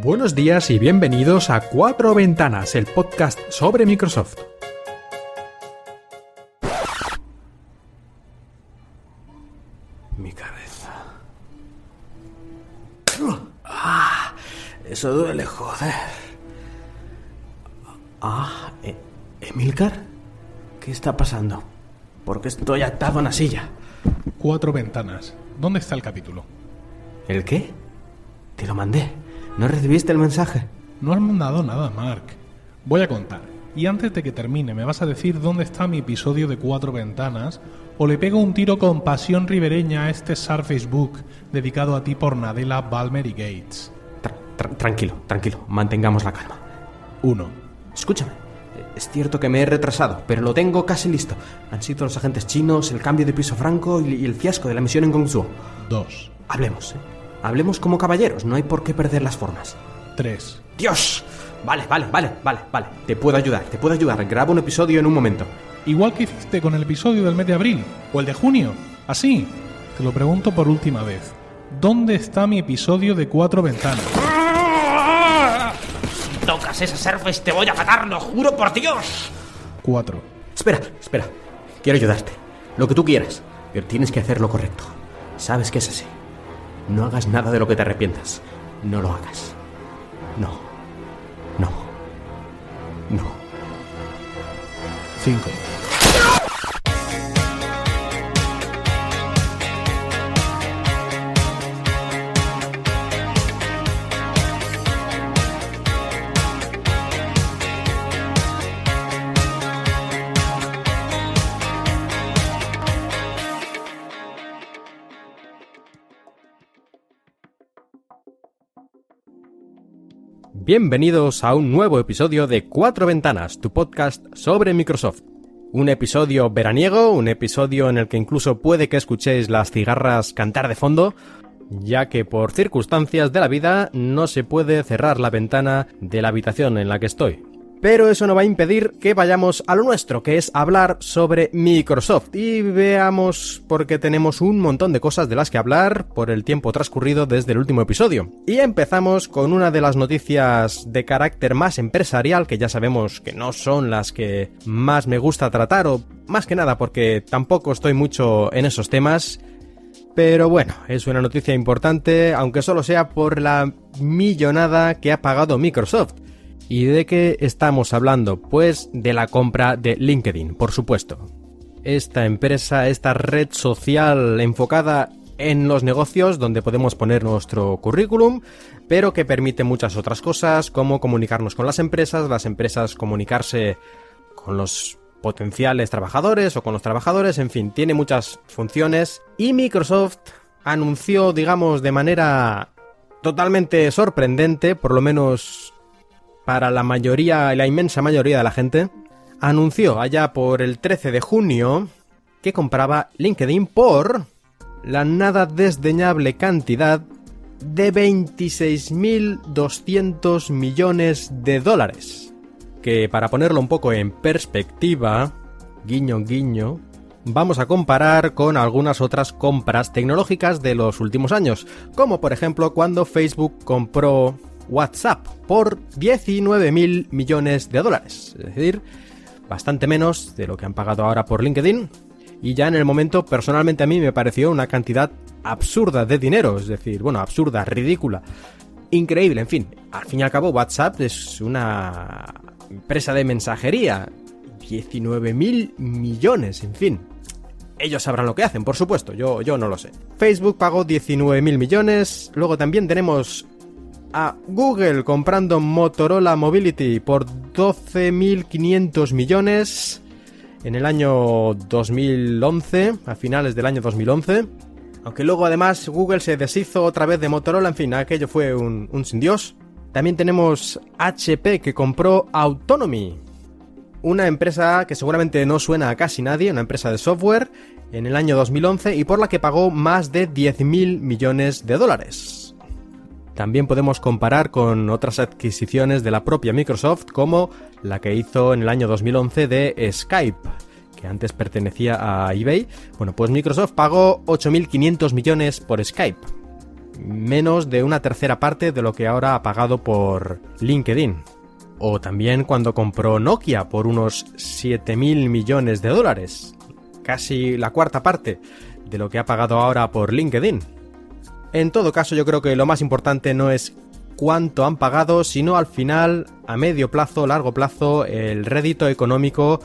Buenos días y bienvenidos a Cuatro Ventanas, el podcast sobre Microsoft. Mi cabeza. Ah, eso duele, joder. Ah, ¿E- ¿Emilcar? ¿Qué está pasando? ¿Por qué estoy atado a una silla? Cuatro ventanas. ¿Dónde está el capítulo? ¿El qué? Te lo mandé. ¿No recibiste el mensaje? No has mandado nada, Mark. Voy a contar. Y antes de que termine, me vas a decir dónde está mi episodio de Cuatro Ventanas o le pego un tiro con pasión ribereña a este Surface Book dedicado a ti por Nadella, Balmer y Gates. Tra- tra- tranquilo, tranquilo. Mantengamos la calma. 1. Escúchame. Es cierto que me he retrasado, pero lo tengo casi listo. Han sido los agentes chinos, el cambio de piso franco y y el fiasco de la misión en Guangzhou. 2. Hablemos, ¿eh? Hablemos como caballeros, no hay por qué perder las formas. 3. ¡Dios! Vale, vale, vale, vale, vale. Te puedo ayudar, te puedo ayudar. Grabo un episodio en un momento. Igual que hiciste con el episodio del mes de abril o el de junio. Así. Te lo pregunto por última vez. ¿Dónde está mi episodio de Cuatro Ventanas? Si tocas esa Surface te voy a matar, lo juro por Dios. 4. Espera, espera. Quiero ayudarte. Lo que tú quieras. Pero tienes que hacer lo correcto. Sabes que es así. No hagas nada de lo que te arrepientas. No lo hagas. No. No. No. 5. Bienvenidos a un nuevo episodio de Cuatro Ventanas, tu podcast sobre Microsoft. Un episodio veraniego, un episodio en el que incluso puede que escuchéis las cigarras cantar de fondo, ya que por circunstancias de la vida no se puede cerrar la ventana de la habitación en la que estoy. Pero eso no va a impedir que vayamos a lo nuestro, que es hablar sobre Microsoft. Y veamos porque tenemos un montón de cosas de las que hablar por el tiempo transcurrido desde el último episodio. Y empezamos con una de las noticias de carácter más empresarial, que ya sabemos que no son las que más me gusta tratar, o más que nada porque tampoco estoy mucho en esos temas. Pero bueno, es una noticia importante, aunque solo sea por la millonada que ha pagado Microsoft. ¿Y de qué estamos hablando? Pues de la compra de LinkedIn, por supuesto. Esta empresa, esta red social enfocada en los negocios donde podemos poner nuestro currículum, pero que permite muchas otras cosas, como comunicarnos con las empresas, las empresas comunicarse con los potenciales trabajadores o con los trabajadores, en fin, tiene muchas funciones. Y Microsoft anunció, digamos, de manera totalmente sorprendente, por lo menos para la mayoría, la inmensa mayoría de la gente, anunció allá por el 13 de junio que compraba LinkedIn por la nada desdeñable cantidad de 26.200 millones de dólares. Que para ponerlo un poco en perspectiva, guiño guiño, vamos a comparar con algunas otras compras tecnológicas de los últimos años, como por ejemplo cuando Facebook compró WhatsApp por 19.000 millones de dólares, es decir, bastante menos de lo que han pagado ahora por LinkedIn. Y ya en el momento, personalmente a mí me pareció una cantidad absurda de dinero, es decir, bueno, absurda, ridícula, increíble, en fin. Al fin y al cabo, WhatsApp es una empresa de mensajería, 19.000 millones, en fin. Ellos sabrán lo que hacen, por supuesto, yo, yo no lo sé. Facebook pagó 19.000 millones, luego también tenemos a Google comprando Motorola Mobility por 12.500 millones en el año 2011, a finales del año 2011. Aunque luego además Google se deshizo otra vez de Motorola, en fin, aquello fue un, sin Dios. También tenemos HP que compró Autonomy, una empresa que seguramente no suena a casi nadie, una empresa de software, en el año 2011 y por la que pagó más de 10.000 millones de dólares. También podemos comparar con otras adquisiciones de la propia Microsoft como la que hizo en el año 2011 de Skype, que antes pertenecía a eBay. Bueno, pues Microsoft pagó 8.500 millones por Skype. menos de una tercera parte de lo que ahora ha pagado por LinkedIn. O también cuando compró Nokia por unos 7.000 millones de dólares, casi la cuarta parte de lo que ha pagado ahora por LinkedIn. En todo caso, yo creo que lo más importante no es cuánto han pagado, sino al final, a medio plazo, largo plazo, el rédito económico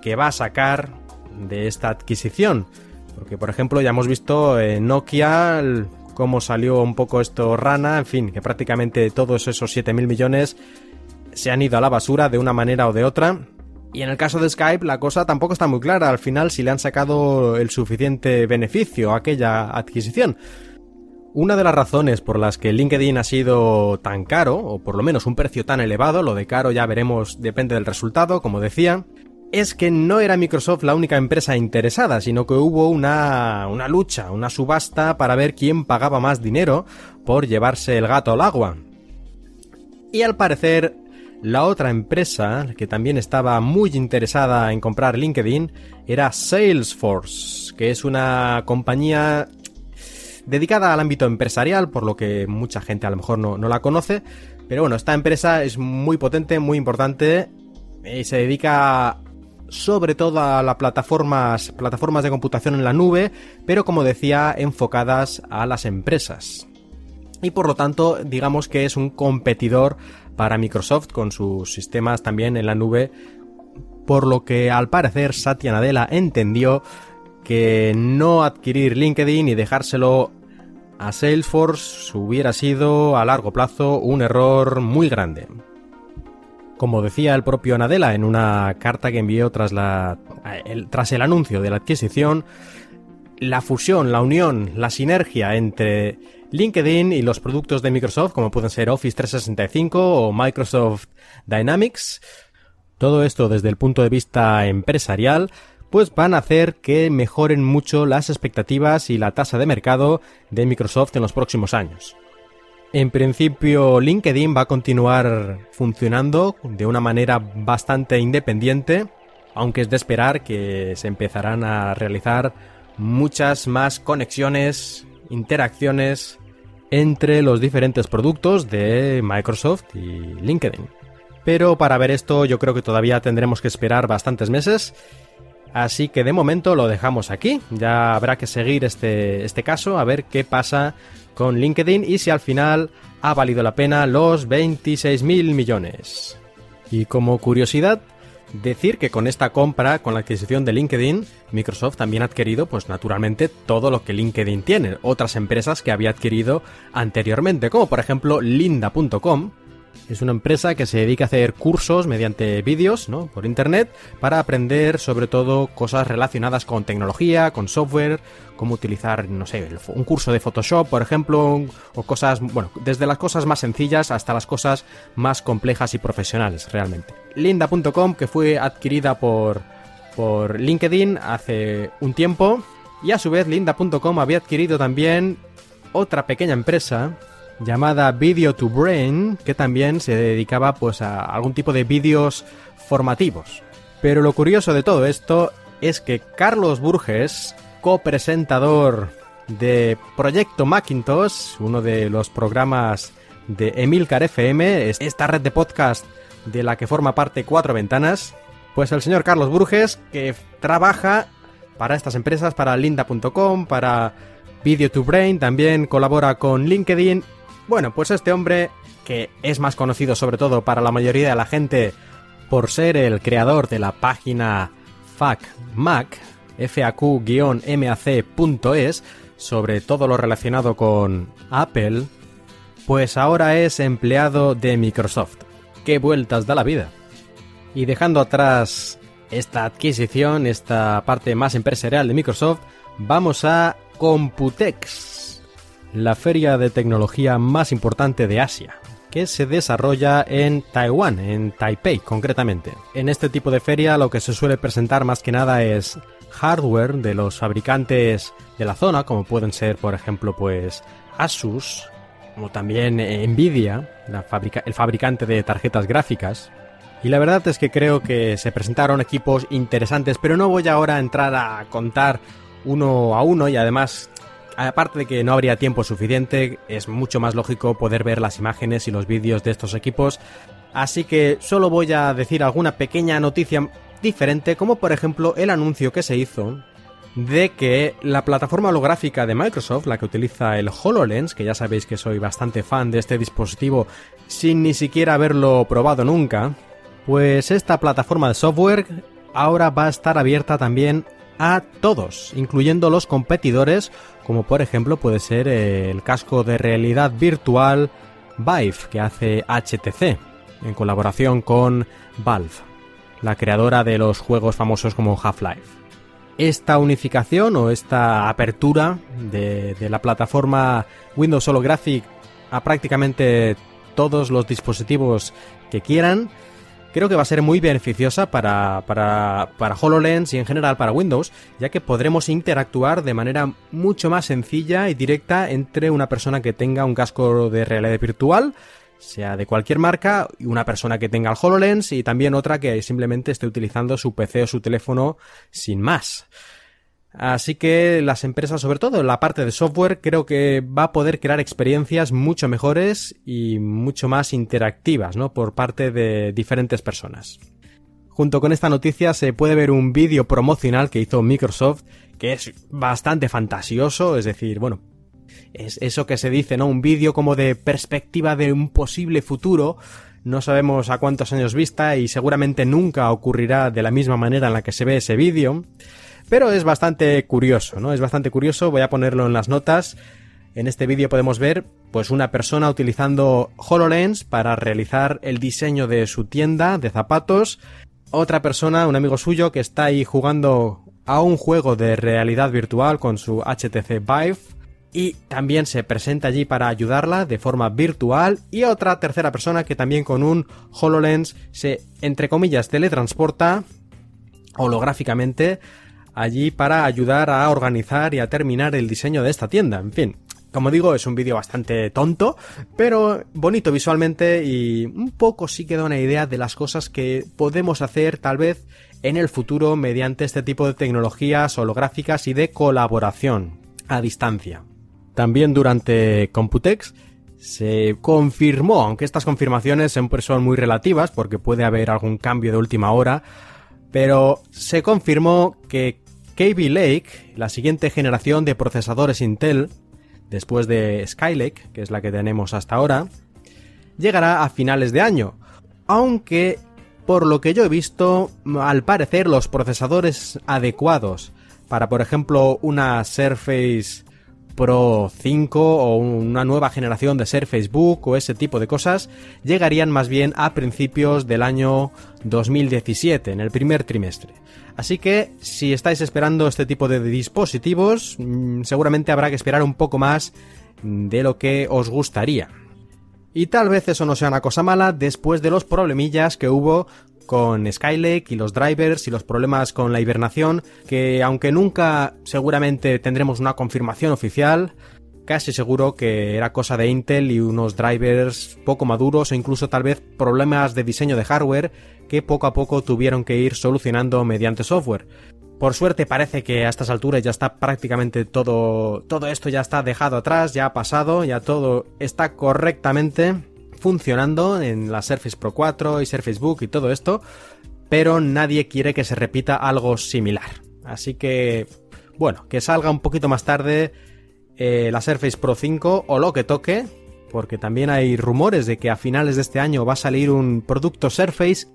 que va a sacar de esta adquisición. Porque, por ejemplo, ya hemos visto en Nokia cómo salió un poco esto rana, en fin, que prácticamente todos esos 7.000 millones se han ido a la basura de una manera o de otra. Y en el caso de Skype la cosa tampoco está muy clara al final si le han sacado el suficiente beneficio a aquella adquisición. Una de las razones por las que LinkedIn ha sido tan caro, o por lo menos un precio tan elevado, lo de caro ya veremos depende del resultado, como decía, es que no era Microsoft la única empresa interesada, sino que hubo una, una lucha, una subasta para ver quién pagaba más dinero por llevarse el gato al agua. Y al parecer, la otra empresa que también estaba muy interesada en comprar LinkedIn era Salesforce, que es una compañía dedicada al ámbito empresarial, por lo que mucha gente a lo mejor no, la conoce. Pero bueno, esta empresa es muy potente, muy importante y se dedica sobre todo a las plataformas, plataformas de computación en la nube, pero como decía, enfocadas a las empresas. Y por lo tanto, digamos que es un competidor para Microsoft con sus sistemas también en la nube, por lo que al parecer Satya Nadella entendió que no adquirir LinkedIn y dejárselo a Salesforce hubiera sido a largo plazo un error muy grande. Como decía el propio Nadella en una carta que envió tras, la, tras el anuncio de la adquisición, la fusión, la unión, la sinergia entre LinkedIn y los productos de Microsoft, como pueden ser Office 365 o Microsoft Dynamics, todo esto desde el punto de vista empresarial, pues van a hacer que mejoren mucho las expectativas y la tasa de mercado de Microsoft en los próximos años. En principio, LinkedIn va a continuar funcionando de una manera bastante independiente, aunque es de esperar que se empezarán a realizar muchas más conexiones, interacciones entre los diferentes productos de Microsoft y LinkedIn. Pero para ver esto yo creo que todavía tendremos que esperar bastantes meses Así que de momento lo dejamos aquí. Ya habrá que seguir este, este caso, a ver qué pasa con LinkedIn y si al final ha valido la pena los 26.000 millones. Y como curiosidad, decir que con esta compra, con la adquisición de LinkedIn, Microsoft también ha adquirido, pues naturalmente, todo lo que LinkedIn tiene, otras empresas que había adquirido anteriormente, como por ejemplo Linda.com, es una empresa que se dedica a hacer cursos mediante vídeos, ¿no? Por internet, para aprender sobre todo cosas relacionadas con tecnología, con software, cómo utilizar, no sé, un curso de Photoshop, por ejemplo, o cosas, bueno, desde las cosas más sencillas hasta las cosas más complejas y profesionales, realmente. Linda.com, que fue adquirida por, por LinkedIn hace un tiempo, y a su vez Linda.com había adquirido también otra pequeña empresa llamada Video to Brain, que también se dedicaba pues a algún tipo de vídeos formativos. Pero lo curioso de todo esto es que Carlos Burges, copresentador de Proyecto Macintosh, uno de los programas de Emilcar FM, esta red de podcast de la que forma parte Cuatro Ventanas, pues el señor Carlos Burges, que trabaja para estas empresas, para linda.com, para Video to Brain, también colabora con LinkedIn bueno, pues este hombre, que es más conocido sobre todo para la mayoría de la gente por ser el creador de la página FAQMac, faq-mac.es, sobre todo lo relacionado con Apple, pues ahora es empleado de Microsoft. ¡Qué vueltas da la vida! Y dejando atrás esta adquisición, esta parte más empresarial de Microsoft, vamos a Computex la feria de tecnología más importante de Asia, que se desarrolla en Taiwán, en Taipei concretamente. En este tipo de feria lo que se suele presentar más que nada es hardware de los fabricantes de la zona, como pueden ser por ejemplo pues Asus, como también Nvidia, el fabricante de tarjetas gráficas. Y la verdad es que creo que se presentaron equipos interesantes, pero no voy ahora a entrar a contar uno a uno y además aparte de que no habría tiempo suficiente, es mucho más lógico poder ver las imágenes y los vídeos de estos equipos. Así que solo voy a decir alguna pequeña noticia diferente, como por ejemplo el anuncio que se hizo de que la plataforma holográfica de Microsoft, la que utiliza el HoloLens, que ya sabéis que soy bastante fan de este dispositivo sin ni siquiera haberlo probado nunca, pues esta plataforma de software ahora va a estar abierta también a todos, incluyendo los competidores, como por ejemplo puede ser el casco de realidad virtual Vive que hace HTC, en colaboración con Valve, la creadora de los juegos famosos como Half-Life. Esta unificación o esta apertura de, la plataforma Windows Holographic a prácticamente todos los dispositivos que quieran, creo que va a ser muy beneficiosa para, para, para, HoloLens y en general para Windows, ya que podremos interactuar de manera mucho más sencilla y directa entre una persona que tenga un casco de realidad virtual sea de cualquier marca, y una persona que tenga el HoloLens y también otra que simplemente esté utilizando su PC o su teléfono sin más. Así que las empresas, sobre todo la parte de software, creo que va a poder crear experiencias mucho mejores y mucho más interactivas, ¿no? Por parte de diferentes personas. Junto con esta noticia se puede ver un vídeo promocional que hizo Microsoft que es bastante fantasioso, es decir, bueno, es eso que se dice, ¿no? Un vídeo como de perspectiva de un posible futuro. No sabemos a cuántos años vista y seguramente nunca ocurrirá de la misma manera en la que se ve ese vídeo. Pero es bastante curioso, ¿no? Es bastante curioso, voy a ponerlo en las notas. En este vídeo podemos ver pues una persona utilizando HoloLens para realizar el diseño de su tienda de zapatos. Otra persona, un amigo suyo, que está ahí jugando a un juego de realidad virtual con su HTC Vive y también se presenta allí para ayudarla de forma virtual y otra tercera persona que también con un HoloLens se, entre comillas, teletransporta holográficamente allí para ayudar a organizar y a terminar el diseño de esta tienda. En fin, como digo, es un vídeo bastante tonto, pero bonito visualmente y un poco sí que da una idea de las cosas que podemos hacer tal vez en el futuro mediante este tipo de tecnologías holográficas y de colaboración a distancia. También durante Computex se confirmó, aunque estas confirmaciones siempre son muy relativas porque puede haber algún cambio de última hora, pero se confirmó que Kaby Lake, la siguiente generación de procesadores Intel, después de Skylake, que es la que tenemos hasta ahora, llegará a finales de año. Aunque, por lo que yo he visto, al parecer los procesadores adecuados para, por ejemplo, una Surface Pro 5 o una nueva generación de ser Facebook o ese tipo de cosas llegarían más bien a principios del año 2017, en el primer trimestre. Así que si estáis esperando este tipo de dispositivos, mm, seguramente habrá que esperar un poco más de lo que os gustaría. Y tal vez eso no sea una cosa mala después de los problemillas que hubo con Skylake y los drivers y los problemas con la hibernación, que aunque nunca seguramente tendremos una confirmación oficial, casi seguro que era cosa de Intel y unos drivers poco maduros o incluso tal vez problemas de diseño de hardware que poco a poco tuvieron que ir solucionando mediante software. Por suerte parece que a estas alturas ya está prácticamente todo todo esto ya está dejado atrás, ya ha pasado, ya todo está correctamente funcionando en la Surface Pro 4 y Surface Book y todo esto, pero nadie quiere que se repita algo similar. Así que, bueno, que salga un poquito más tarde eh, la Surface Pro 5 o lo que toque, porque también hay rumores de que a finales de este año va a salir un producto Surface,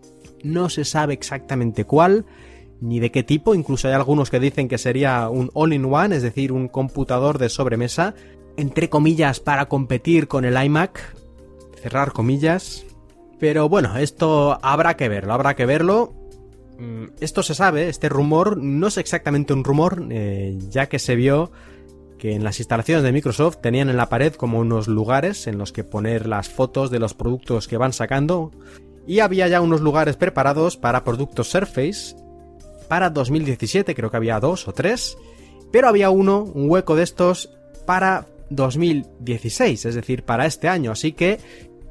no se sabe exactamente cuál, ni de qué tipo, incluso hay algunos que dicen que sería un all-in-one, es decir, un computador de sobremesa, entre comillas, para competir con el iMac, cerrar comillas. Pero bueno, esto habrá que verlo, habrá que verlo. Mm, esto se sabe, este rumor no es exactamente un rumor, eh, ya que se vio que en las instalaciones de Microsoft tenían en la pared como unos lugares en los que poner las fotos de los productos que van sacando y había ya unos lugares preparados para productos Surface para 2017, creo que había dos o tres, pero había uno, un hueco de estos para 2016, es decir, para este año, así que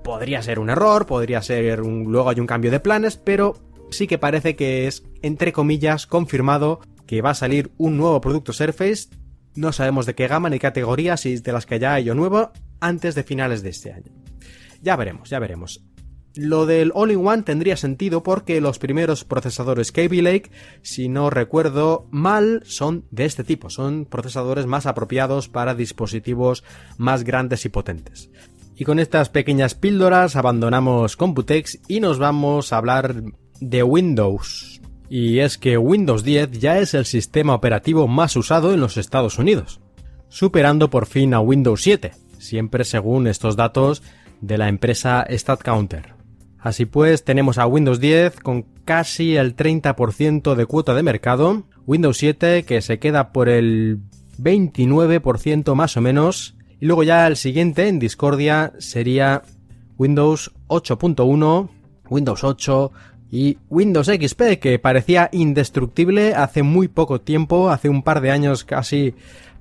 Podría ser un error, podría ser un... luego hay un cambio de planes, pero sí que parece que es, entre comillas, confirmado que va a salir un nuevo producto Surface no sabemos de qué gama ni categoría, si de las que ya hay o nuevo, antes de finales de este año. Ya veremos, ya veremos. Lo del All-in-One tendría sentido porque los primeros procesadores Kaby Lake, si no recuerdo mal, son de este tipo, son procesadores más apropiados para dispositivos más grandes y potentes. Y con estas pequeñas píldoras abandonamos Computex y nos vamos a hablar de Windows. Y es que Windows 10 ya es el sistema operativo más usado en los Estados Unidos, superando por fin a Windows 7, siempre según estos datos de la empresa StatCounter. Así pues, tenemos a Windows 10 con casi el 30% de cuota de mercado, Windows 7 que se queda por el 29% más o menos, y luego ya el siguiente en discordia sería Windows 8.1, Windows 8 y Windows XP que parecía indestructible hace muy poco tiempo, hace un par de años casi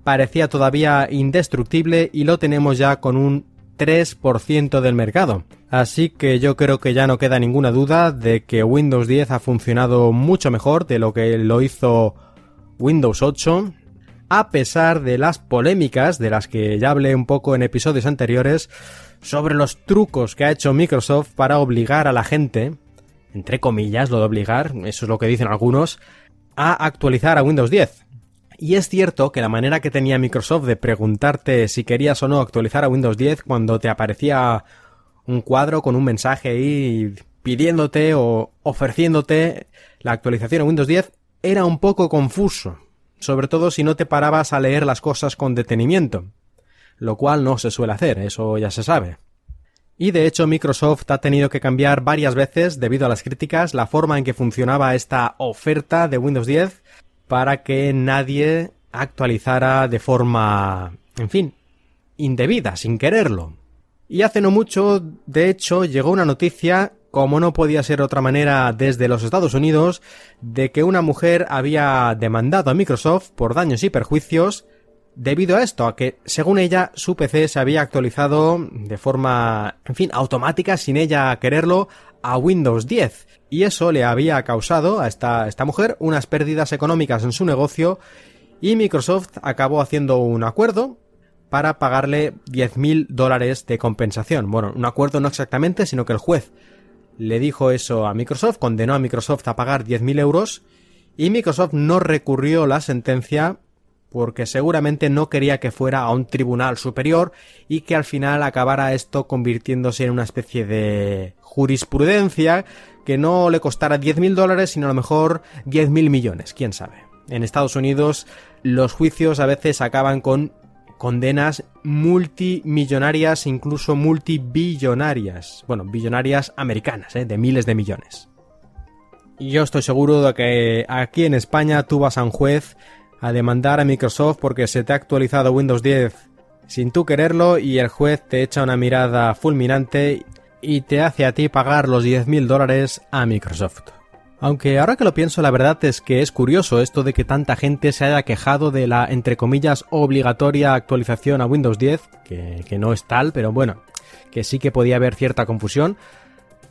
parecía todavía indestructible y lo tenemos ya con un 3% del mercado. Así que yo creo que ya no queda ninguna duda de que Windows 10 ha funcionado mucho mejor de lo que lo hizo Windows 8, a pesar de las polémicas de las que ya hablé un poco en episodios anteriores sobre los trucos que ha hecho Microsoft para obligar a la gente, entre comillas, lo de obligar, eso es lo que dicen algunos, a actualizar a Windows 10. Y es cierto que la manera que tenía Microsoft de preguntarte si querías o no actualizar a Windows 10 cuando te aparecía un cuadro con un mensaje ahí pidiéndote o ofreciéndote la actualización a Windows 10 era un poco confuso, sobre todo si no te parabas a leer las cosas con detenimiento, lo cual no se suele hacer, eso ya se sabe. Y de hecho Microsoft ha tenido que cambiar varias veces, debido a las críticas, la forma en que funcionaba esta oferta de Windows 10 para que nadie actualizara de forma, en fin, indebida, sin quererlo. Y hace no mucho, de hecho, llegó una noticia, como no podía ser otra manera desde los Estados Unidos, de que una mujer había demandado a Microsoft por daños y perjuicios debido a esto, a que, según ella, su PC se había actualizado de forma, en fin, automática, sin ella quererlo, a Windows 10 y eso le había causado a esta, esta mujer unas pérdidas económicas en su negocio y Microsoft acabó haciendo un acuerdo para pagarle 10.000 dólares de compensación. Bueno, un acuerdo no exactamente, sino que el juez le dijo eso a Microsoft, condenó a Microsoft a pagar 10.000 euros y Microsoft no recurrió la sentencia porque seguramente no quería que fuera a un tribunal superior y que al final acabara esto convirtiéndose en una especie de jurisprudencia que no le costara 10.000 dólares, sino a lo mejor 10.000 millones, quién sabe. En Estados Unidos los juicios a veces acaban con condenas multimillonarias, incluso multibillonarias. Bueno, billonarias americanas, ¿eh? de miles de millones. Y yo estoy seguro de que aquí en España tú vas a un juez a demandar a Microsoft porque se te ha actualizado Windows 10 sin tú quererlo y el juez te echa una mirada fulminante y te hace a ti pagar los 10.000 dólares a Microsoft. Aunque ahora que lo pienso, la verdad es que es curioso esto de que tanta gente se haya quejado de la, entre comillas, obligatoria actualización a Windows 10, que, que no es tal, pero bueno, que sí que podía haber cierta confusión.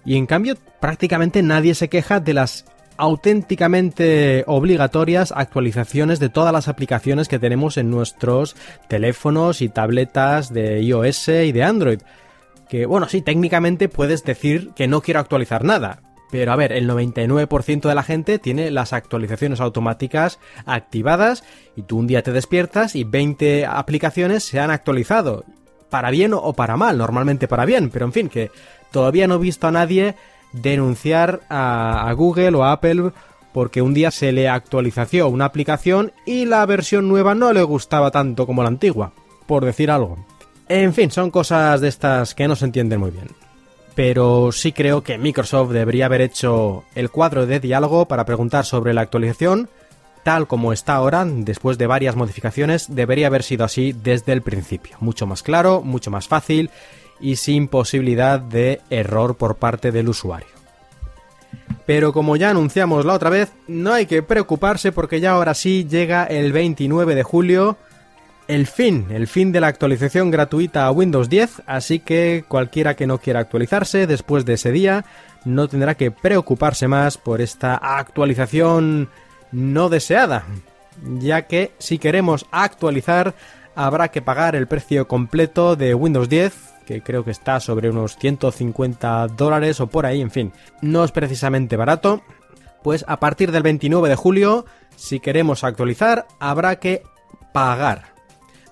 Y en cambio, prácticamente nadie se queja de las auténticamente obligatorias actualizaciones de todas las aplicaciones que tenemos en nuestros teléfonos y tabletas de iOS y de Android. Que bueno, sí, técnicamente puedes decir que no quiero actualizar nada. Pero a ver, el 99% de la gente tiene las actualizaciones automáticas activadas y tú un día te despiertas y 20 aplicaciones se han actualizado. Para bien o para mal, normalmente para bien, pero en fin, que todavía no he visto a nadie denunciar a, Google o a Apple porque un día se le actualizó una aplicación y la versión nueva no le gustaba tanto como la antigua, por decir algo. En fin, son cosas de estas que no se entienden muy bien. Pero sí creo que Microsoft debería haber hecho el cuadro de diálogo para preguntar sobre la actualización, tal como está ahora, después de varias modificaciones, debería haber sido así desde el principio. Mucho más claro, mucho más fácil y sin posibilidad de error por parte del usuario. Pero como ya anunciamos la otra vez, no hay que preocuparse porque ya ahora sí llega el 29 de julio el fin, el fin de la actualización gratuita a Windows 10, así que cualquiera que no quiera actualizarse después de ese día no tendrá que preocuparse más por esta actualización no deseada. ya que si queremos actualizar habrá que pagar el precio completo de Windows 10, que creo que está sobre unos 150 dólares o por ahí, en fin, no es precisamente barato. Pues a partir del 29 de julio, si queremos actualizar, habrá que pagar.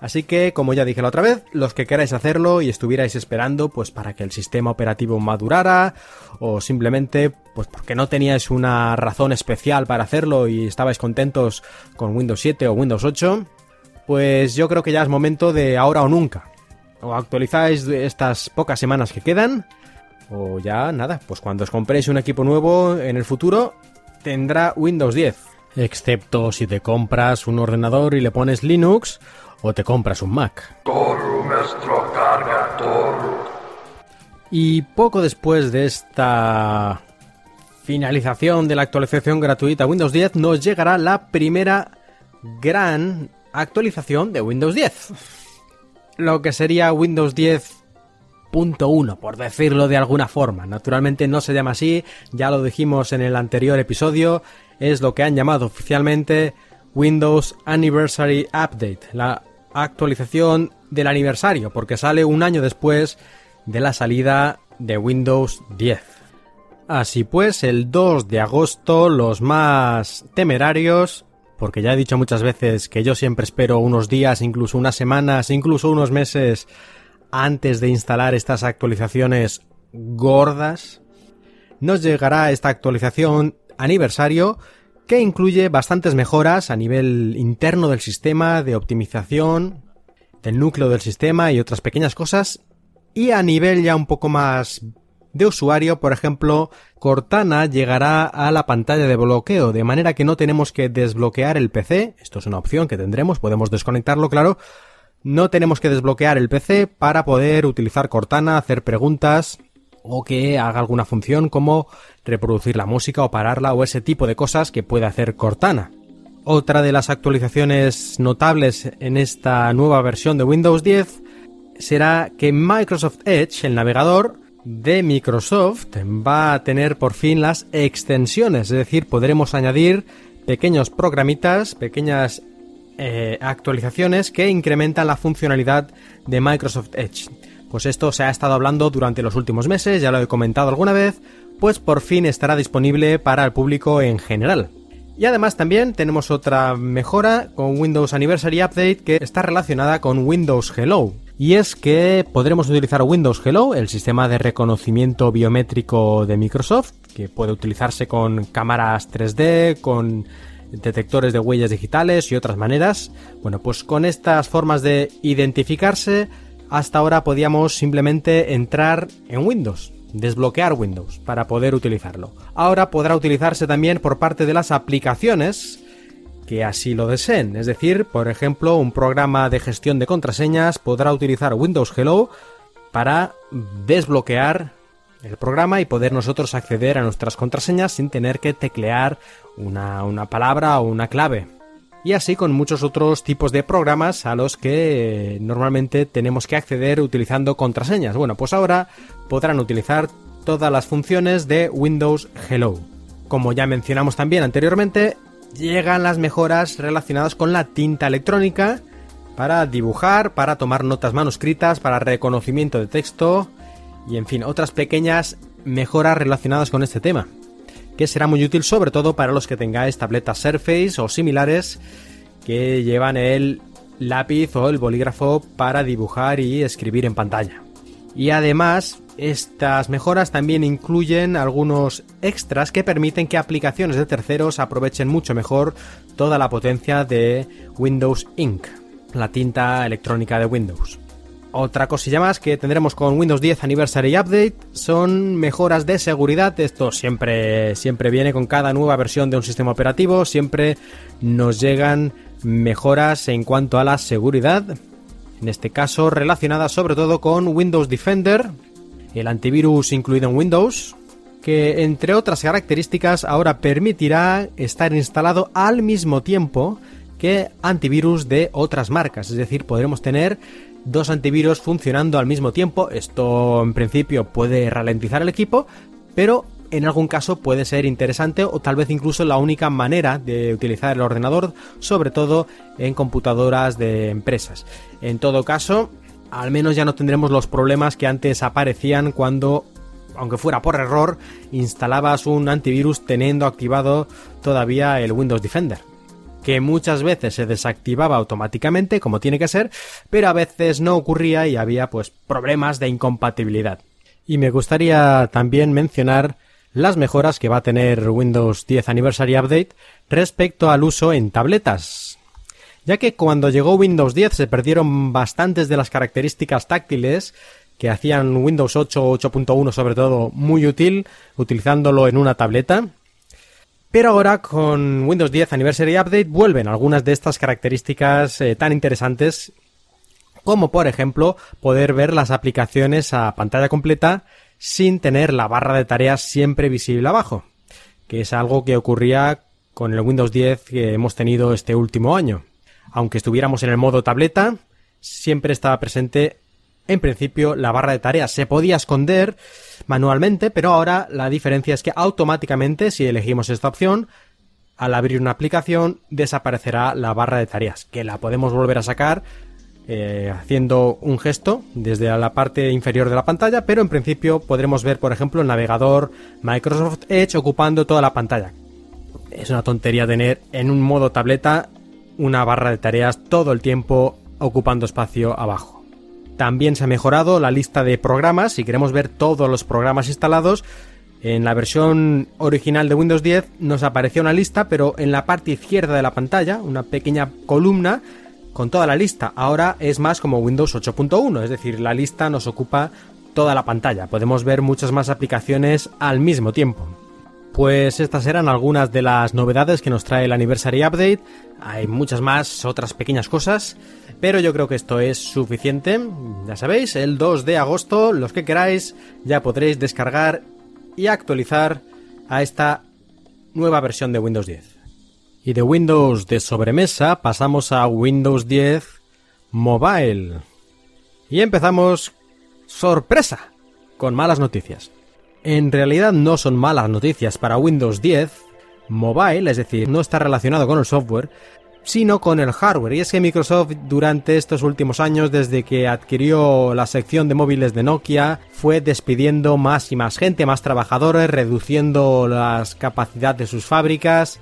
Así que, como ya dije la otra vez, los que queráis hacerlo y estuvierais esperando, pues para que el sistema operativo madurara, o simplemente, pues porque no teníais una razón especial para hacerlo y estabais contentos con Windows 7 o Windows 8, pues yo creo que ya es momento de ahora o nunca. O actualizáis estas pocas semanas que quedan, o ya nada, pues cuando os compréis un equipo nuevo en el futuro, tendrá Windows 10. Excepto si te compras un ordenador y le pones Linux, o te compras un Mac. Y poco después de esta finalización de la actualización gratuita Windows 10 nos llegará la primera gran actualización de Windows 10. Lo que sería Windows 10.1, por decirlo de alguna forma. Naturalmente no se llama así, ya lo dijimos en el anterior episodio, es lo que han llamado oficialmente Windows Anniversary Update, la actualización del aniversario, porque sale un año después de la salida de Windows 10. Así pues, el 2 de agosto los más temerarios porque ya he dicho muchas veces que yo siempre espero unos días, incluso unas semanas, incluso unos meses antes de instalar estas actualizaciones gordas. Nos llegará esta actualización aniversario que incluye bastantes mejoras a nivel interno del sistema, de optimización, del núcleo del sistema y otras pequeñas cosas. Y a nivel ya un poco más de usuario, por ejemplo, Cortana llegará a la pantalla de bloqueo, de manera que no tenemos que desbloquear el PC, esto es una opción que tendremos, podemos desconectarlo, claro, no tenemos que desbloquear el PC para poder utilizar Cortana, hacer preguntas o que haga alguna función como reproducir la música o pararla o ese tipo de cosas que puede hacer Cortana. Otra de las actualizaciones notables en esta nueva versión de Windows 10 será que Microsoft Edge, el navegador, de Microsoft va a tener por fin las extensiones, es decir, podremos añadir pequeños programitas, pequeñas eh, actualizaciones que incrementan la funcionalidad de Microsoft Edge. Pues esto se ha estado hablando durante los últimos meses, ya lo he comentado alguna vez, pues por fin estará disponible para el público en general. Y además también tenemos otra mejora con Windows Anniversary Update que está relacionada con Windows Hello y es que podremos utilizar Windows Hello, el sistema de reconocimiento biométrico de Microsoft, que puede utilizarse con cámaras 3D, con detectores de huellas digitales y otras maneras. Bueno, pues con estas formas de identificarse, hasta ahora podíamos simplemente entrar en Windows, desbloquear Windows para poder utilizarlo. Ahora podrá utilizarse también por parte de las aplicaciones que así lo deseen. Es decir, por ejemplo, un programa de gestión de contraseñas podrá utilizar Windows Hello para desbloquear el programa y poder nosotros acceder a nuestras contraseñas sin tener que teclear una, una palabra o una clave. Y así con muchos otros tipos de programas a los que normalmente tenemos que acceder utilizando contraseñas. Bueno, pues ahora podrán utilizar todas las funciones de Windows Hello. Como ya mencionamos también anteriormente, llegan las mejoras relacionadas con la tinta electrónica para dibujar, para tomar notas manuscritas, para reconocimiento de texto y en fin, otras pequeñas mejoras relacionadas con este tema, que será muy útil sobre todo para los que tengáis tabletas Surface o similares que llevan el lápiz o el bolígrafo para dibujar y escribir en pantalla. Y además estas mejoras también incluyen algunos extras que permiten que aplicaciones de terceros aprovechen mucho mejor toda la potencia de Windows Ink, la tinta electrónica de Windows. Otra cosilla más que tendremos con Windows 10 Anniversary Update son mejoras de seguridad. Esto siempre, siempre viene con cada nueva versión de un sistema operativo. Siempre nos llegan mejoras en cuanto a la seguridad. En este caso relacionadas sobre todo con Windows Defender, el antivirus incluido en Windows, que entre otras características ahora permitirá estar instalado al mismo tiempo que antivirus de otras marcas, es decir, podremos tener dos antivirus funcionando al mismo tiempo. Esto en principio puede ralentizar el equipo, pero en algún caso puede ser interesante o tal vez incluso la única manera de utilizar el ordenador, sobre todo en computadoras de empresas. En todo caso, al menos ya no tendremos los problemas que antes aparecían cuando, aunque fuera por error, instalabas un antivirus teniendo activado todavía el Windows Defender que muchas veces se desactivaba automáticamente como tiene que ser, pero a veces no ocurría y había pues problemas de incompatibilidad. Y me gustaría también mencionar las mejoras que va a tener Windows 10 Anniversary Update respecto al uso en tabletas. Ya que cuando llegó Windows 10 se perdieron bastantes de las características táctiles que hacían Windows 8 8.1 sobre todo muy útil utilizándolo en una tableta. Pero ahora con Windows 10 Anniversary Update vuelven algunas de estas características eh, tan interesantes como por ejemplo poder ver las aplicaciones a pantalla completa sin tener la barra de tareas siempre visible abajo, que es algo que ocurría con el Windows 10 que hemos tenido este último año. Aunque estuviéramos en el modo tableta, siempre estaba presente en principio la barra de tareas. Se podía esconder manualmente, pero ahora la diferencia es que automáticamente, si elegimos esta opción, al abrir una aplicación desaparecerá la barra de tareas, que la podemos volver a sacar eh, haciendo un gesto desde la parte inferior de la pantalla, pero en principio podremos ver, por ejemplo, el navegador Microsoft Edge ocupando toda la pantalla. Es una tontería tener en un modo tableta una barra de tareas todo el tiempo ocupando espacio abajo. También se ha mejorado la lista de programas, si queremos ver todos los programas instalados, en la versión original de Windows 10 nos apareció una lista, pero en la parte izquierda de la pantalla, una pequeña columna con toda la lista. Ahora es más como Windows 8.1, es decir, la lista nos ocupa toda la pantalla. Podemos ver muchas más aplicaciones al mismo tiempo. Pues estas eran algunas de las novedades que nos trae el Anniversary Update. Hay muchas más, otras pequeñas cosas, pero yo creo que esto es suficiente. Ya sabéis, el 2 de agosto, los que queráis, ya podréis descargar y actualizar a esta nueva versión de Windows 10. Y de Windows de sobremesa pasamos a Windows 10 Mobile. Y empezamos sorpresa con malas noticias. En realidad no son malas noticias para Windows 10 Mobile, es decir, no está relacionado con el software, sino con el hardware. Y es que Microsoft durante estos últimos años, desde que adquirió la sección de móviles de Nokia, fue despidiendo más y más gente, más trabajadores, reduciendo las capacidades de sus fábricas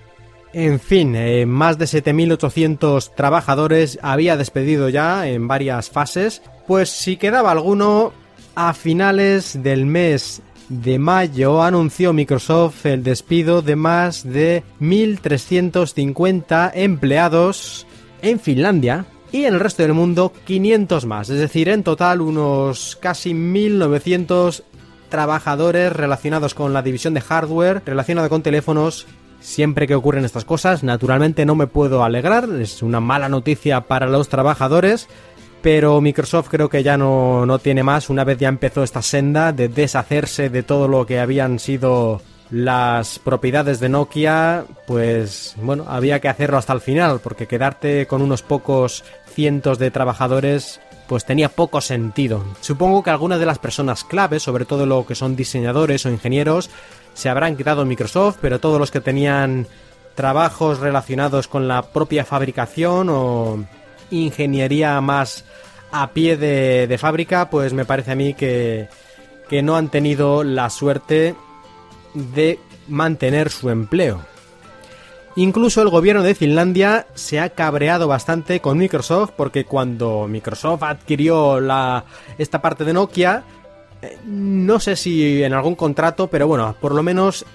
en fin, eh, más de 7.800 trabajadores había despedido ya en varias fases, pues si quedaba alguno, a finales del mes de mayo anunció Microsoft el despido de más de 1.350 empleados en Finlandia y en el resto del mundo 500 más, es decir, en total unos casi 1.900 trabajadores relacionados con la división de hardware, relacionado con teléfonos Siempre que ocurren estas cosas, naturalmente no me puedo alegrar, es una mala noticia para los trabajadores, pero Microsoft creo que ya no, no tiene más una vez ya empezó esta senda de deshacerse de todo lo que habían sido las propiedades de Nokia, pues bueno, había que hacerlo hasta el final, porque quedarte con unos pocos cientos de trabajadores pues tenía poco sentido. Supongo que algunas de las personas claves, sobre todo lo que son diseñadores o ingenieros, se habrán quedado en Microsoft, pero todos los que tenían trabajos relacionados con la propia fabricación o ingeniería más a pie de, fábrica, pues me parece a mí que, que no han tenido la suerte de mantener su empleo. Incluso el gobierno de Finlandia se ha cabreado bastante con Microsoft porque cuando Microsoft adquirió la, esta parte de Nokia, no sé si en algún contrato, pero bueno, por lo menos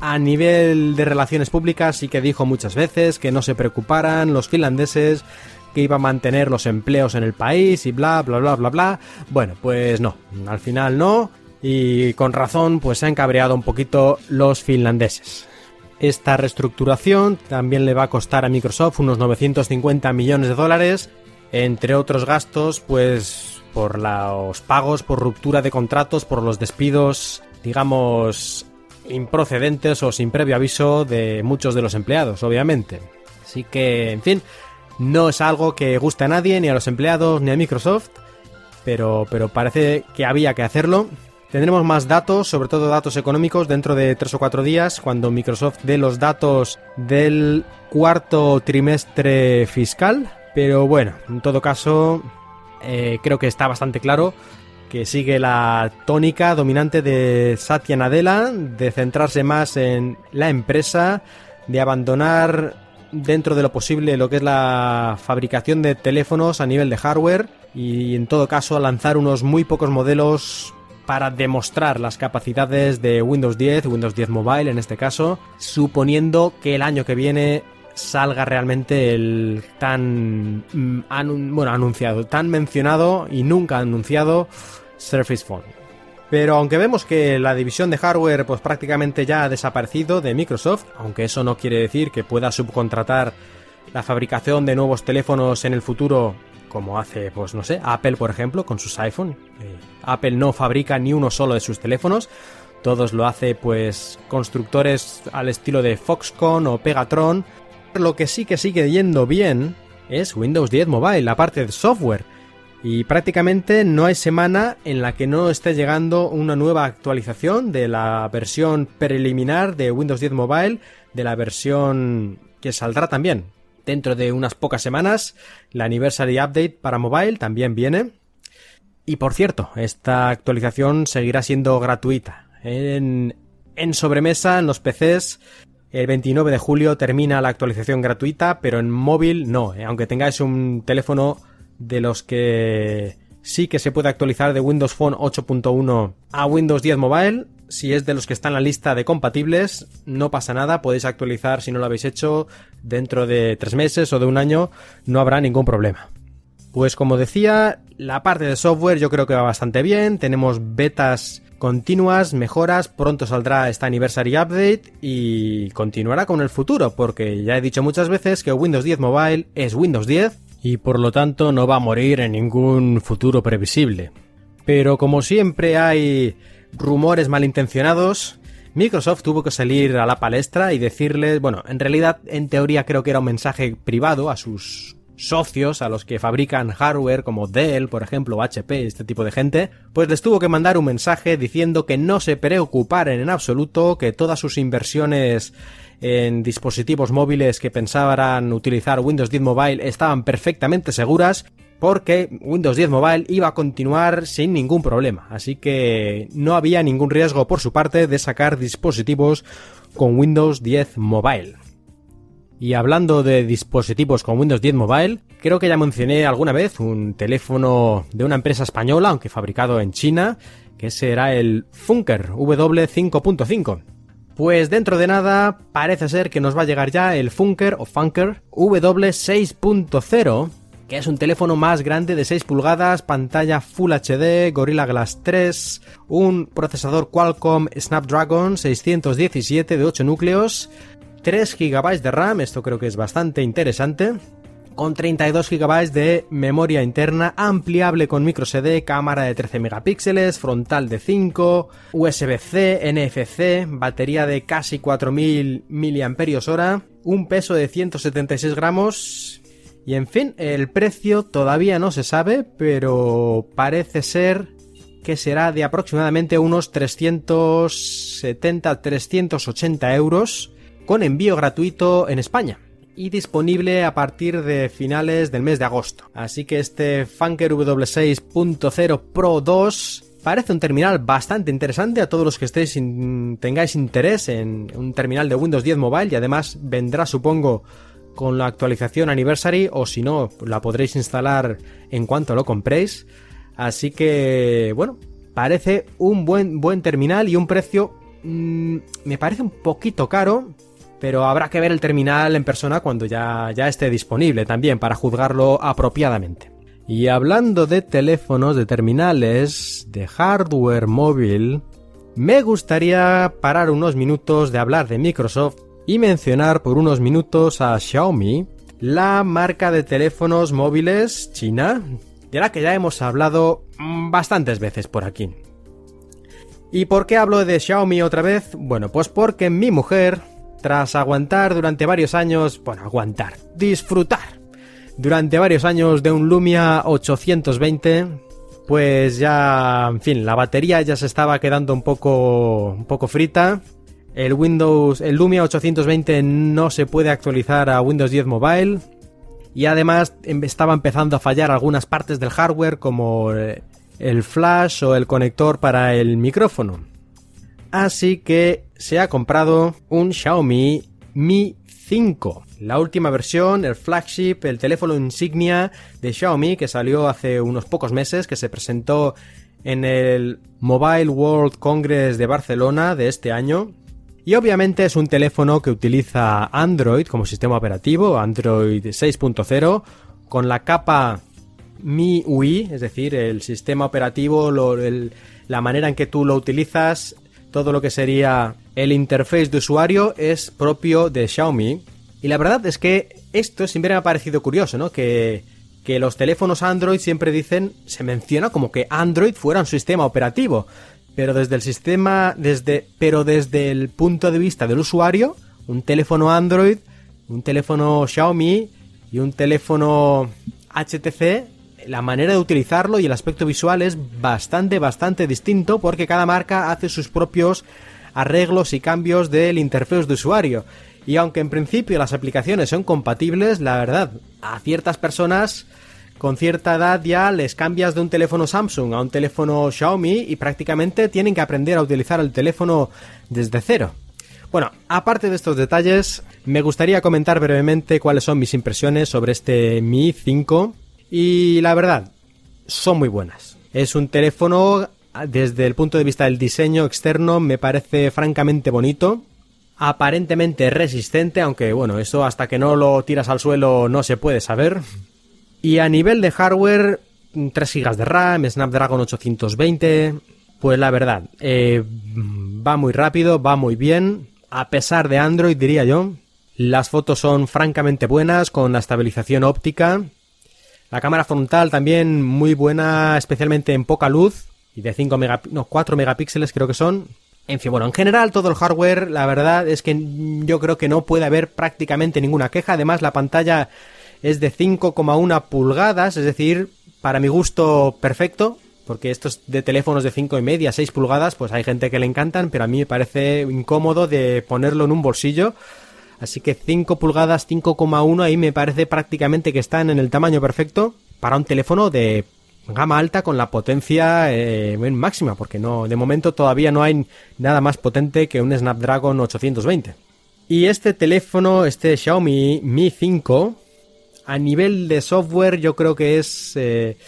a nivel de relaciones públicas sí que dijo muchas veces que no se preocuparan los finlandeses, que iba a mantener los empleos en el país y bla, bla, bla, bla, bla. Bueno, pues no, al final no. Y con razón, pues se han cabreado un poquito los finlandeses. Esta reestructuración también le va a costar a Microsoft unos 950 millones de dólares. Entre otros gastos, pues por los pagos, por ruptura de contratos, por los despidos, digamos, improcedentes o sin previo aviso de muchos de los empleados, obviamente. Así que, en fin, no es algo que guste a nadie, ni a los empleados, ni a Microsoft, pero, pero parece que había que hacerlo. Tendremos más datos, sobre todo datos económicos, dentro de tres o cuatro días, cuando Microsoft dé los datos del cuarto trimestre fiscal. Pero bueno, en todo caso, eh, creo que está bastante claro que sigue la tónica dominante de Satya Nadella, de centrarse más en la empresa, de abandonar dentro de lo posible lo que es la fabricación de teléfonos a nivel de hardware y en todo caso lanzar unos muy pocos modelos para demostrar las capacidades de Windows 10, Windows 10 Mobile en este caso, suponiendo que el año que viene salga realmente el tan mm, bueno, anunciado, tan mencionado y nunca anunciado Surface Phone. Pero aunque vemos que la división de hardware pues prácticamente ya ha desaparecido de Microsoft, aunque eso no quiere decir que pueda subcontratar la fabricación de nuevos teléfonos en el futuro como hace, pues no sé, Apple por ejemplo con sus iPhone. Eh, Apple no fabrica ni uno solo de sus teléfonos, todos lo hace pues constructores al estilo de Foxconn o Pegatron. Lo que sí que sigue yendo bien es Windows 10 Mobile, la parte de software. Y prácticamente no hay semana en la que no esté llegando una nueva actualización de la versión preliminar de Windows 10 Mobile, de la versión que saldrá también dentro de unas pocas semanas. La Anniversary Update para mobile también viene. Y por cierto, esta actualización seguirá siendo gratuita. En, sobremesa, en los PCs, el 29 de julio termina la actualización gratuita, pero en móvil no. ¿eh? Aunque tengáis un teléfono de los que sí que se puede actualizar de Windows Phone 8.1 a Windows 10 Mobile. Si es de los que están en la lista de compatibles, no pasa nada, podéis actualizar si no lo habéis hecho dentro de tres meses o de un año, no habrá ningún problema. Pues como decía, la parte de software yo creo que va bastante bien, tenemos betas continuas, mejoras, pronto saldrá esta Anniversary Update y continuará con el futuro, porque ya he dicho muchas veces que Windows 10 Mobile es Windows 10 y por lo tanto no va a morir en ningún futuro previsible. Pero como siempre hay rumores malintencionados, Microsoft tuvo que salir a la palestra y decirles, bueno, en realidad en teoría creo que era un mensaje privado a sus socios, a los que fabrican hardware como Dell, por ejemplo, o HP, este tipo de gente, pues les tuvo que mandar un mensaje diciendo que no se preocuparan en absoluto, que todas sus inversiones en dispositivos móviles que pensaban utilizar Windows 10 Mobile estaban perfectamente seguras porque Windows 10 Mobile iba a continuar sin ningún problema, así que no había ningún riesgo por su parte de sacar dispositivos con Windows 10 Mobile. Y hablando de dispositivos con Windows 10 Mobile, creo que ya mencioné alguna vez un teléfono de una empresa española, aunque fabricado en China, que será el Funker W5.5. Pues dentro de nada parece ser que nos va a llegar ya el Funker o Funker W6.0, que es un teléfono más grande de 6 pulgadas, pantalla Full HD, Gorilla Glass 3, un procesador Qualcomm Snapdragon 617 de 8 núcleos, 3 GB de RAM, esto creo que es bastante interesante, con 32 GB de memoria interna ampliable con microSD, cámara de 13 megapíxeles, frontal de 5, USB-C, NFC, batería de casi 4000 mAh, un peso de 176 gramos y en fin, el precio todavía no se sabe, pero parece ser que será de aproximadamente unos 370-380 euros con envío gratuito en España y disponible a partir de finales del mes de agosto. Así que este Funker W6.0 Pro 2 parece un terminal bastante interesante a todos los que estéis tengáis interés en un terminal de Windows 10 Mobile y además vendrá supongo con la actualización Anniversary o si no la podréis instalar en cuanto lo compréis. Así que bueno, parece un buen buen terminal y un precio mm, me parece un poquito caro, pero habrá que ver el terminal en persona cuando ya, ya esté disponible también para juzgarlo apropiadamente. Y hablando de teléfonos, de terminales, de hardware móvil, me gustaría parar unos minutos de hablar de Microsoft y mencionar por unos minutos a Xiaomi, la marca de teléfonos móviles china, de la que ya hemos hablado bastantes veces por aquí. ¿Y por qué hablo de Xiaomi otra vez? Bueno, pues porque mi mujer tras aguantar durante varios años, bueno, aguantar, disfrutar durante varios años de un Lumia 820, pues ya, en fin, la batería ya se estaba quedando un poco, un poco frita. El Windows, el Lumia 820 no se puede actualizar a Windows 10 Mobile. Y además em, estaba empezando a fallar algunas partes del hardware como eh, el flash o el conector para el micrófono. Así que se ha comprado un Xiaomi Mi 5. La última versión, el flagship, el teléfono insignia de Xiaomi que salió hace unos pocos meses, que se presentó en el Mobile World Congress de Barcelona de este año. Y obviamente es un teléfono que utiliza Android como sistema operativo, Android 6.0, con la capa MIUI, es decir, el sistema operativo, la manera en que tú lo utilizas, todo lo que sería el interface de usuario es propio de Xiaomi. Y la verdad es que esto siempre me ha parecido curioso, ¿no? Que, que los teléfonos Android siempre dicen, se menciona como que Android fuera un sistema operativo. Pero desde el sistema, desde, pero desde el punto de vista del usuario, un teléfono Android, un teléfono Xiaomi y un teléfono HTC la manera de utilizarlo y el aspecto visual es bastante, bastante distinto porque cada marca hace sus propios arreglos y cambios del interfaz de usuario. Y aunque en principio las aplicaciones son compatibles, la verdad, a ciertas personas con cierta edad ya les cambias de un teléfono Samsung a un teléfono Xiaomi y prácticamente tienen que aprender a utilizar el teléfono desde cero. Bueno, aparte de estos detalles, me gustaría comentar brevemente cuáles son mis impresiones sobre este Mi 5 y la verdad, son muy buenas. Es un teléfono, desde el punto de vista del diseño externo, me parece francamente bonito. Aparentemente resistente, aunque bueno, eso hasta que no lo tiras al suelo no se puede saber. Y a nivel de hardware, 3 GB de RAM, Snapdragon 820. Pues la verdad, eh, va muy rápido, va muy bien. A pesar de Android, diría yo. Las fotos son francamente buenas, con la estabilización óptica. La cámara frontal también muy buena, especialmente en poca luz. Y de 5 no, 4 megapíxeles creo que son. En fin, bueno, en general todo el hardware, la verdad es que yo creo que no puede haber prácticamente ninguna queja. Además, la pantalla es de 5,1 pulgadas, es decir, para mi gusto perfecto. Porque estos de teléfonos de 5 y media, 6 pulgadas, pues hay gente que le encantan, pero a mí me parece incómodo de ponerlo en un bolsillo. Así que 5 pulgadas, 5,1 ahí me parece prácticamente que están en el tamaño perfecto para un teléfono de gama alta con la potencia eh, máxima, porque no, de momento todavía no hay nada más potente que un Snapdragon 820. Y este teléfono, este Xiaomi Mi 5, a nivel de software yo creo que es eh,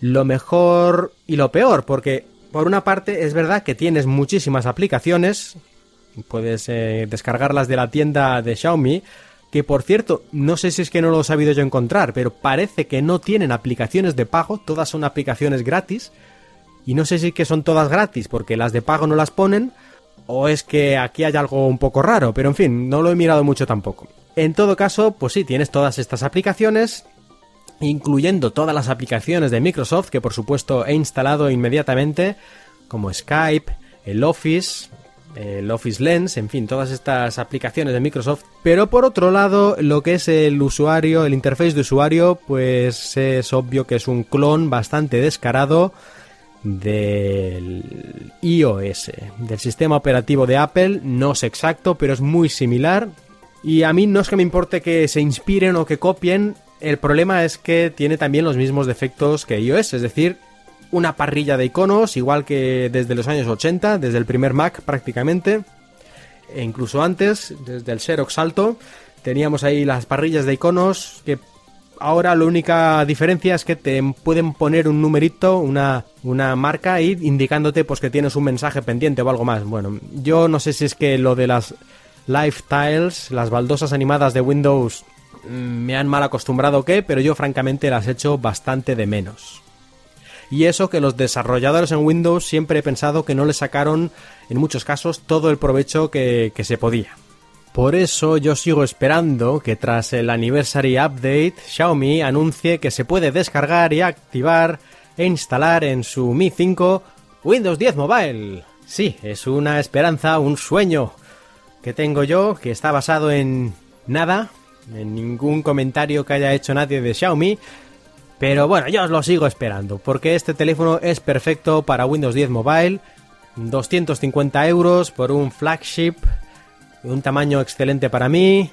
lo mejor y lo peor, porque por una parte es verdad que tienes muchísimas aplicaciones, puedes eh, descargarlas de la tienda de Xiaomi, que por cierto, no sé si es que no lo he sabido yo encontrar, pero parece que no tienen aplicaciones de pago, todas son aplicaciones gratis, y no sé si es que son todas gratis porque las de pago no las ponen, o es que aquí hay algo un poco raro, pero en fin, no lo he mirado mucho tampoco. En todo caso, pues sí, tienes todas estas aplicaciones, incluyendo todas las aplicaciones de Microsoft que por supuesto he instalado inmediatamente, como Skype, el Office, el Office Lens, en fin, todas estas aplicaciones de Microsoft. Pero por otro lado, lo que es el usuario, el interface de usuario, pues es obvio que es un clon bastante descarado del iOS, del sistema operativo de Apple. No es exacto, pero es muy similar. Y a mí no es que me importe que se inspiren o que copien, el problema es que tiene también los mismos defectos que iOS, es decir, una parrilla de iconos, igual que desde los años 80, desde el primer Mac prácticamente, e incluso antes, desde el Xerox Alto, teníamos ahí las parrillas de iconos que ahora la única diferencia es que te pueden poner un numerito, una, una marca ahí indicándote pues que tienes un mensaje pendiente o algo más. Bueno, yo no sé si es que lo de las Live Tiles, las baldosas animadas de Windows, mm, me han mal acostumbrado o qué, pero yo francamente las echo bastante de menos. Y eso que los desarrolladores en Windows siempre he pensado que no le sacaron, en muchos casos, todo el provecho que, se podía. Por eso yo sigo esperando que tras el Anniversary Update, Xiaomi anuncie que se puede descargar y activar e instalar en su Mi 5 Windows 10 Mobile. Sí, es una esperanza, un sueño que tengo yo, que está basado en nada, en ningún comentario que haya hecho nadie de Xiaomi, Pero bueno, yo os lo sigo esperando, porque este teléfono es perfecto para Windows 10 Mobile, 250 euros por un flagship, un tamaño excelente para mí,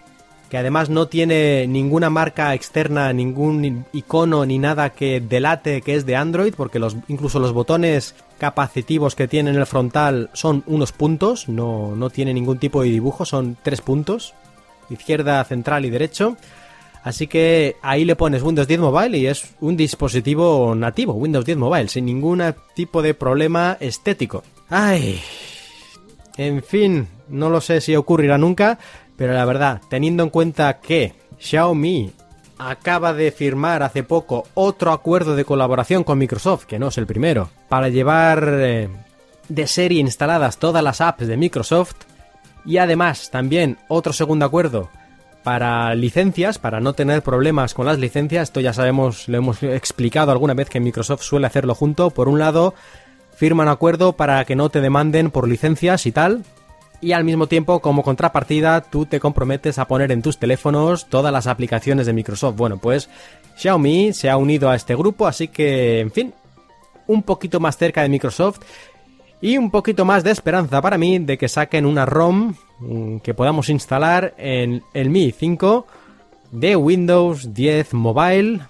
que además no tiene ninguna marca externa, ningún icono ni nada que delate que es de Android, porque incluso los botones capacitivos que tiene en el frontal son unos puntos, no, no tiene ningún tipo de dibujo, son tres puntos, izquierda, central y derecho. Así que ahí le pones Windows 10 Mobile y es un dispositivo nativo, Windows 10 Mobile, sin ningún tipo de problema estético. Ay. En fin, no lo sé si ocurrirá nunca, pero la verdad, teniendo en cuenta que Xiaomi acaba de firmar hace poco otro acuerdo de colaboración con Microsoft, que no es el primero, para llevar eh, de serie instaladas todas las apps de Microsoft, y además también otro segundo acuerdo para licencias, para no tener problemas con las licencias. Esto ya sabemos, lo hemos explicado alguna vez que Microsoft suele hacerlo junto. Por un lado, firman acuerdo para que no te demanden por licencias y tal. Y al mismo tiempo, como contrapartida, tú te comprometes a poner en tus teléfonos todas las aplicaciones de Microsoft. Bueno, pues Xiaomi se ha unido a este grupo, así que, en fin, un poquito más cerca de Microsoft y un poquito más de esperanza para mí de que saquen una ROM mm, que podamos instalar en el Mi 5 de Windows 10 Mobile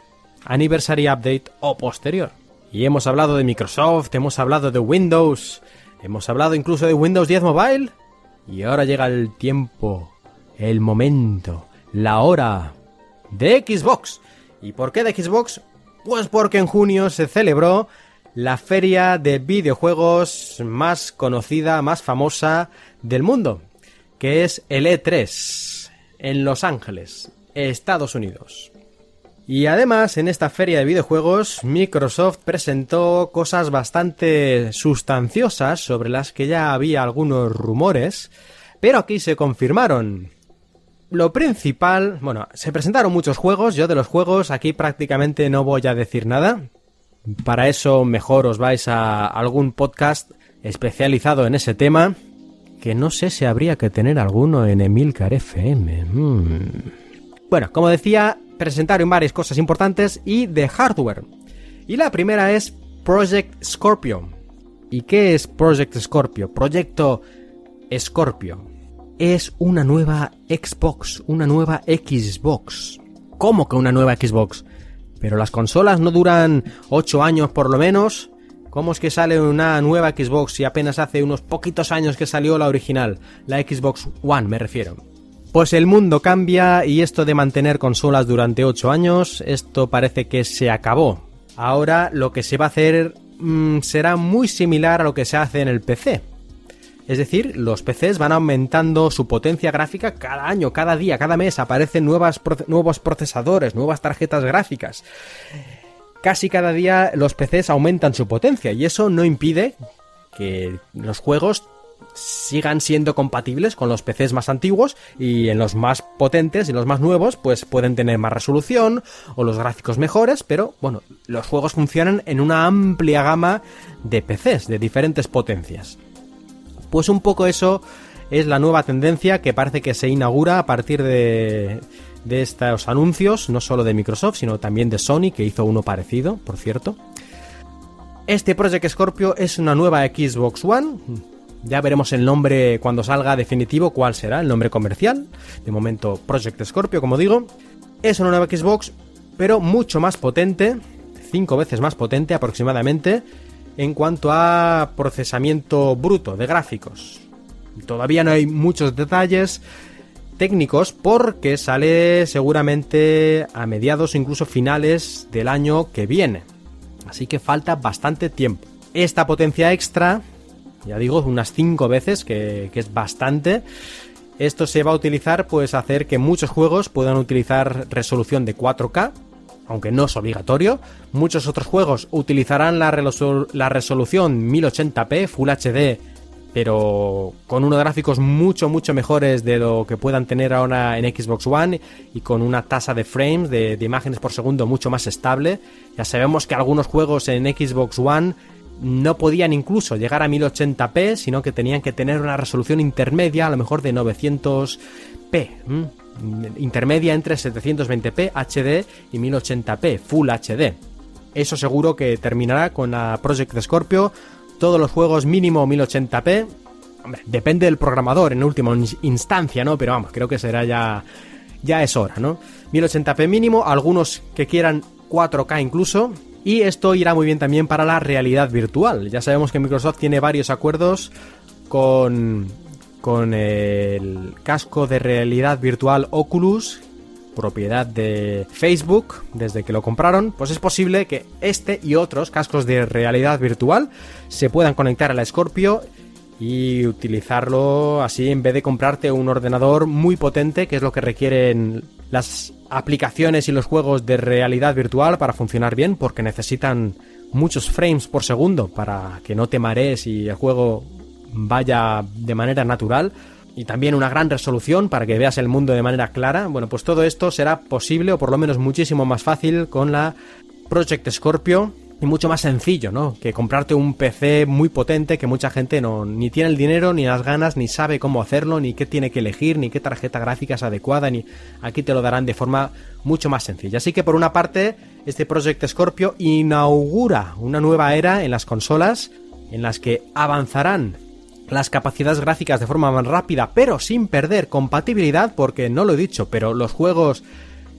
Anniversary Update o posterior. Y hemos hablado de Microsoft, hemos hablado de Windows, hemos hablado incluso de Windows 10 Mobile. Y ahora llega el tiempo, el momento, la hora de Xbox. ¿Y por qué de Xbox? Pues porque en junio se celebró la feria de videojuegos más conocida, más famosa del mundo, que es el E3 en Los Ángeles, Estados Unidos. Y además, en esta feria de videojuegos, Microsoft presentó cosas bastante sustanciosas sobre las que ya había algunos rumores, pero aquí se confirmaron. Lo principal, bueno, se presentaron muchos juegos, yo de los juegos aquí prácticamente no voy a decir nada, para eso mejor os vais a algún podcast especializado en ese tema, que no sé si habría que tener alguno en Emilcar FM. Hmm. Bueno, como decía, presentaron varias cosas importantes y de hardware. Y la primera es Project Scorpio. ¿Y qué es Project Scorpio? Proyecto Scorpio. Es una nueva Xbox, una nueva Xbox. ¿Cómo que una nueva Xbox? Pero las consolas no duran 8 años por lo menos. ¿Cómo es que sale una nueva Xbox si apenas hace unos poquitos años que salió la original? La Xbox One me refiero. Pues el mundo cambia y esto de mantener consolas durante 8 años, esto parece que se acabó. Ahora lo que se va a hacer mm, será muy similar a lo que se hace en el PC. Es decir, los PCs van aumentando su potencia gráfica cada año, cada día, cada mes. Aparecen nuevas, nuevos procesadores, nuevas tarjetas gráficas. Casi cada día los PCs aumentan su potencia y eso no impide que los juegos sigan siendo compatibles con los PCs más antiguos y en los más potentes y los más nuevos pues pueden tener más resolución o los gráficos mejores, pero bueno, los juegos funcionan en una amplia gama de PCs de diferentes potencias. Pues un poco eso es la nueva tendencia que parece que se inaugura a partir de, estos anuncios, no solo de Microsoft, sino también de Sony, que hizo uno parecido, por cierto. Este Project Scorpio es una nueva Xbox One. Ya veremos el nombre cuando salga definitivo, cuál será el nombre comercial. De momento, Project Scorpio, como digo. Es una nueva Xbox, pero mucho más potente, cinco veces más potente aproximadamente, en cuanto a procesamiento bruto de gráficos. Todavía no hay muchos detalles técnicos porque sale seguramente a mediados incluso finales del año que viene. Así que falta bastante tiempo. Esta potencia extra, ya digo, unas 5 veces, que, que, es bastante. Esto se va a utilizar, pues, hacer que muchos juegos puedan utilizar resolución de 4K, aunque no es obligatorio. Muchos otros juegos utilizarán la, resolución 1080p Full HD, pero con unos gráficos mucho, mucho mejores de lo que puedan tener ahora en Xbox One y con una tasa de frames, de, de imágenes por segundo mucho más estable. Ya sabemos que algunos juegos en Xbox One no podían incluso llegar a 1080p, sino que tenían que tener una resolución intermedia, a lo mejor de 900p. Intermedia entre 720p HD y 1080p Full HD. Eso seguro que terminará con la Project Scorpio, todos los juegos mínimo 1080p. Hombre, depende del programador en última instancia, ¿no? Pero vamos, creo que será ya ya es hora, ¿no? 1080p mínimo, algunos que quieran 4K incluso, y esto irá muy bien también para la realidad virtual. Ya sabemos que Microsoft tiene varios acuerdos con, con el casco de realidad virtual Oculus, propiedad de Facebook, desde que lo compraron, pues es posible que este y otros cascos de realidad virtual se puedan conectar a la Scorpio y utilizarlo así en vez de comprarte un ordenador muy potente, que es lo que requieren las aplicaciones y los juegos de realidad virtual para funcionar bien, porque necesitan muchos frames por segundo para que no te marees y el juego vaya de manera natural y también una gran resolución para que veas el mundo de manera clara. Bueno, pues todo esto será posible o por lo menos muchísimo más fácil con la Project Scorpio y mucho más sencillo, ¿no? Que comprarte un PC muy potente que mucha gente no ni tiene el dinero, ni las ganas, ni sabe cómo hacerlo, ni qué tiene que elegir, ni qué tarjeta gráfica es adecuada, ni aquí te lo darán de forma mucho más sencilla. Así que por una parte, este Project Scorpio inaugura una nueva era en las consolas en las que avanzarán las capacidades gráficas de forma más rápida, pero sin perder compatibilidad, porque no lo he dicho, pero los juegos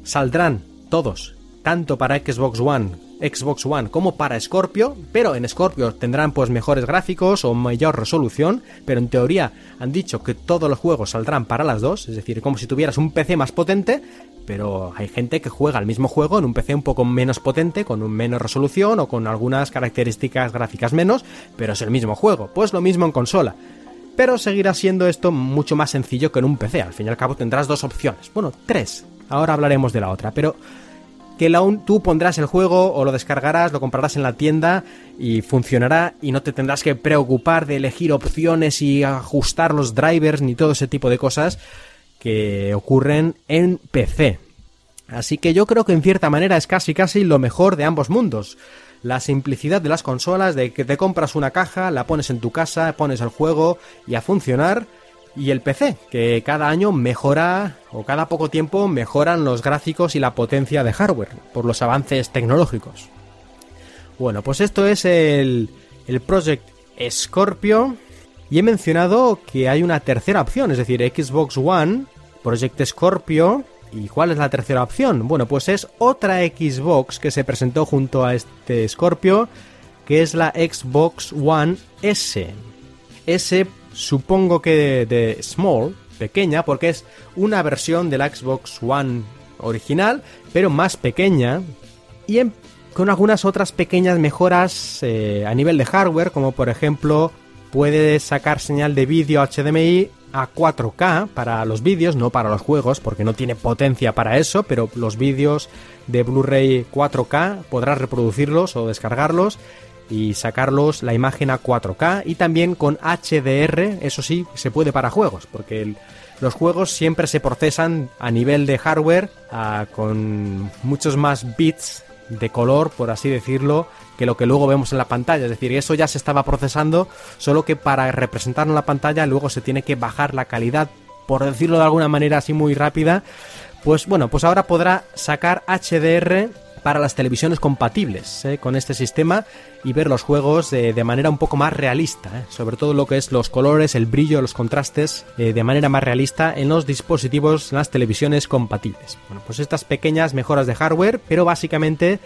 saldrán todos, tanto para Xbox One Xbox One como para Scorpio, pero en Scorpio tendrán pues mejores gráficos o mayor resolución, pero en teoría han dicho que todos los juegos saldrán para las dos, es decir, como si tuvieras un PC más potente, pero hay gente que juega el mismo juego en un PC un poco menos potente, con un menos resolución o con algunas características gráficas menos, pero es el mismo juego. Pues lo mismo en consola. Pero seguirá siendo esto mucho más sencillo que en un PC. Al fin y al cabo tendrás dos opciones. Bueno, tres. Ahora hablaremos de la otra. Pero que tú pondrás el juego o lo descargarás, lo comprarás en la tienda y funcionará y no te tendrás que preocupar de elegir opciones y ajustar los drivers ni todo ese tipo de cosas que ocurren en PC. Así que yo creo que en cierta manera es casi casi lo mejor de ambos mundos. La simplicidad de las consolas, de que te compras una caja, la pones en tu casa, pones el juego y a funcionar y el PC, que cada año mejora o cada poco tiempo mejoran los gráficos y la potencia de hardware por los avances tecnológicos. Bueno, pues esto es el, el Project Scorpio y he mencionado que hay una tercera opción, es decir, Xbox One, Project Scorpio ¿Y cuál es la tercera opción? Bueno, pues es otra Xbox que se presentó junto a este Scorpio, que es la Xbox One S. S supongo que de, small, pequeña, porque es una versión de la Xbox One original, pero más pequeña y con algunas otras pequeñas mejoras eh, a nivel de hardware, como por ejemplo puede sacar señal de vídeo HDMI a 4K para los vídeos, no para los juegos, porque no tiene potencia para eso, pero los vídeos de Blu-ray 4K podrás reproducirlos o descargarlos y sacarlos la imagen a 4K y también con HDR, eso sí, se puede para juegos, porque los juegos siempre se procesan a nivel de hardware con muchos más bits de color, por así decirlo, que lo que luego vemos en la pantalla. Es decir, eso ya se estaba procesando, solo que para representarlo en la pantalla luego se tiene que bajar la calidad, por decirlo de alguna manera así muy rápida. Pues bueno, pues ahora podrá sacar HDR para las televisiones compatibles ¿eh? con este sistema y ver los juegos de manera un poco más realista, ¿eh? sobre todo lo que es los colores, el brillo, los contrastes, eh, de manera más realista en los dispositivos, las televisiones compatibles. Bueno, pues estas pequeñas mejoras de hardware, pero básicamente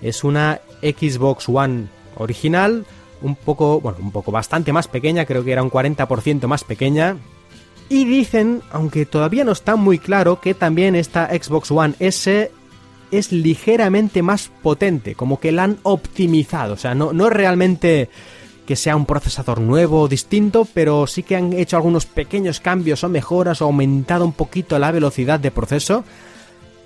es una Xbox One original, un poco, bueno, un poco bastante más pequeña, creo que era un 40% más pequeña, y dicen, aunque todavía no está muy claro, que también esta Xbox One S es ligeramente más potente, como que la han optimizado, o sea, no, no es realmente que sea un procesador nuevo distinto, pero sí que han hecho algunos pequeños cambios o mejoras o aumentado un poquito la velocidad de proceso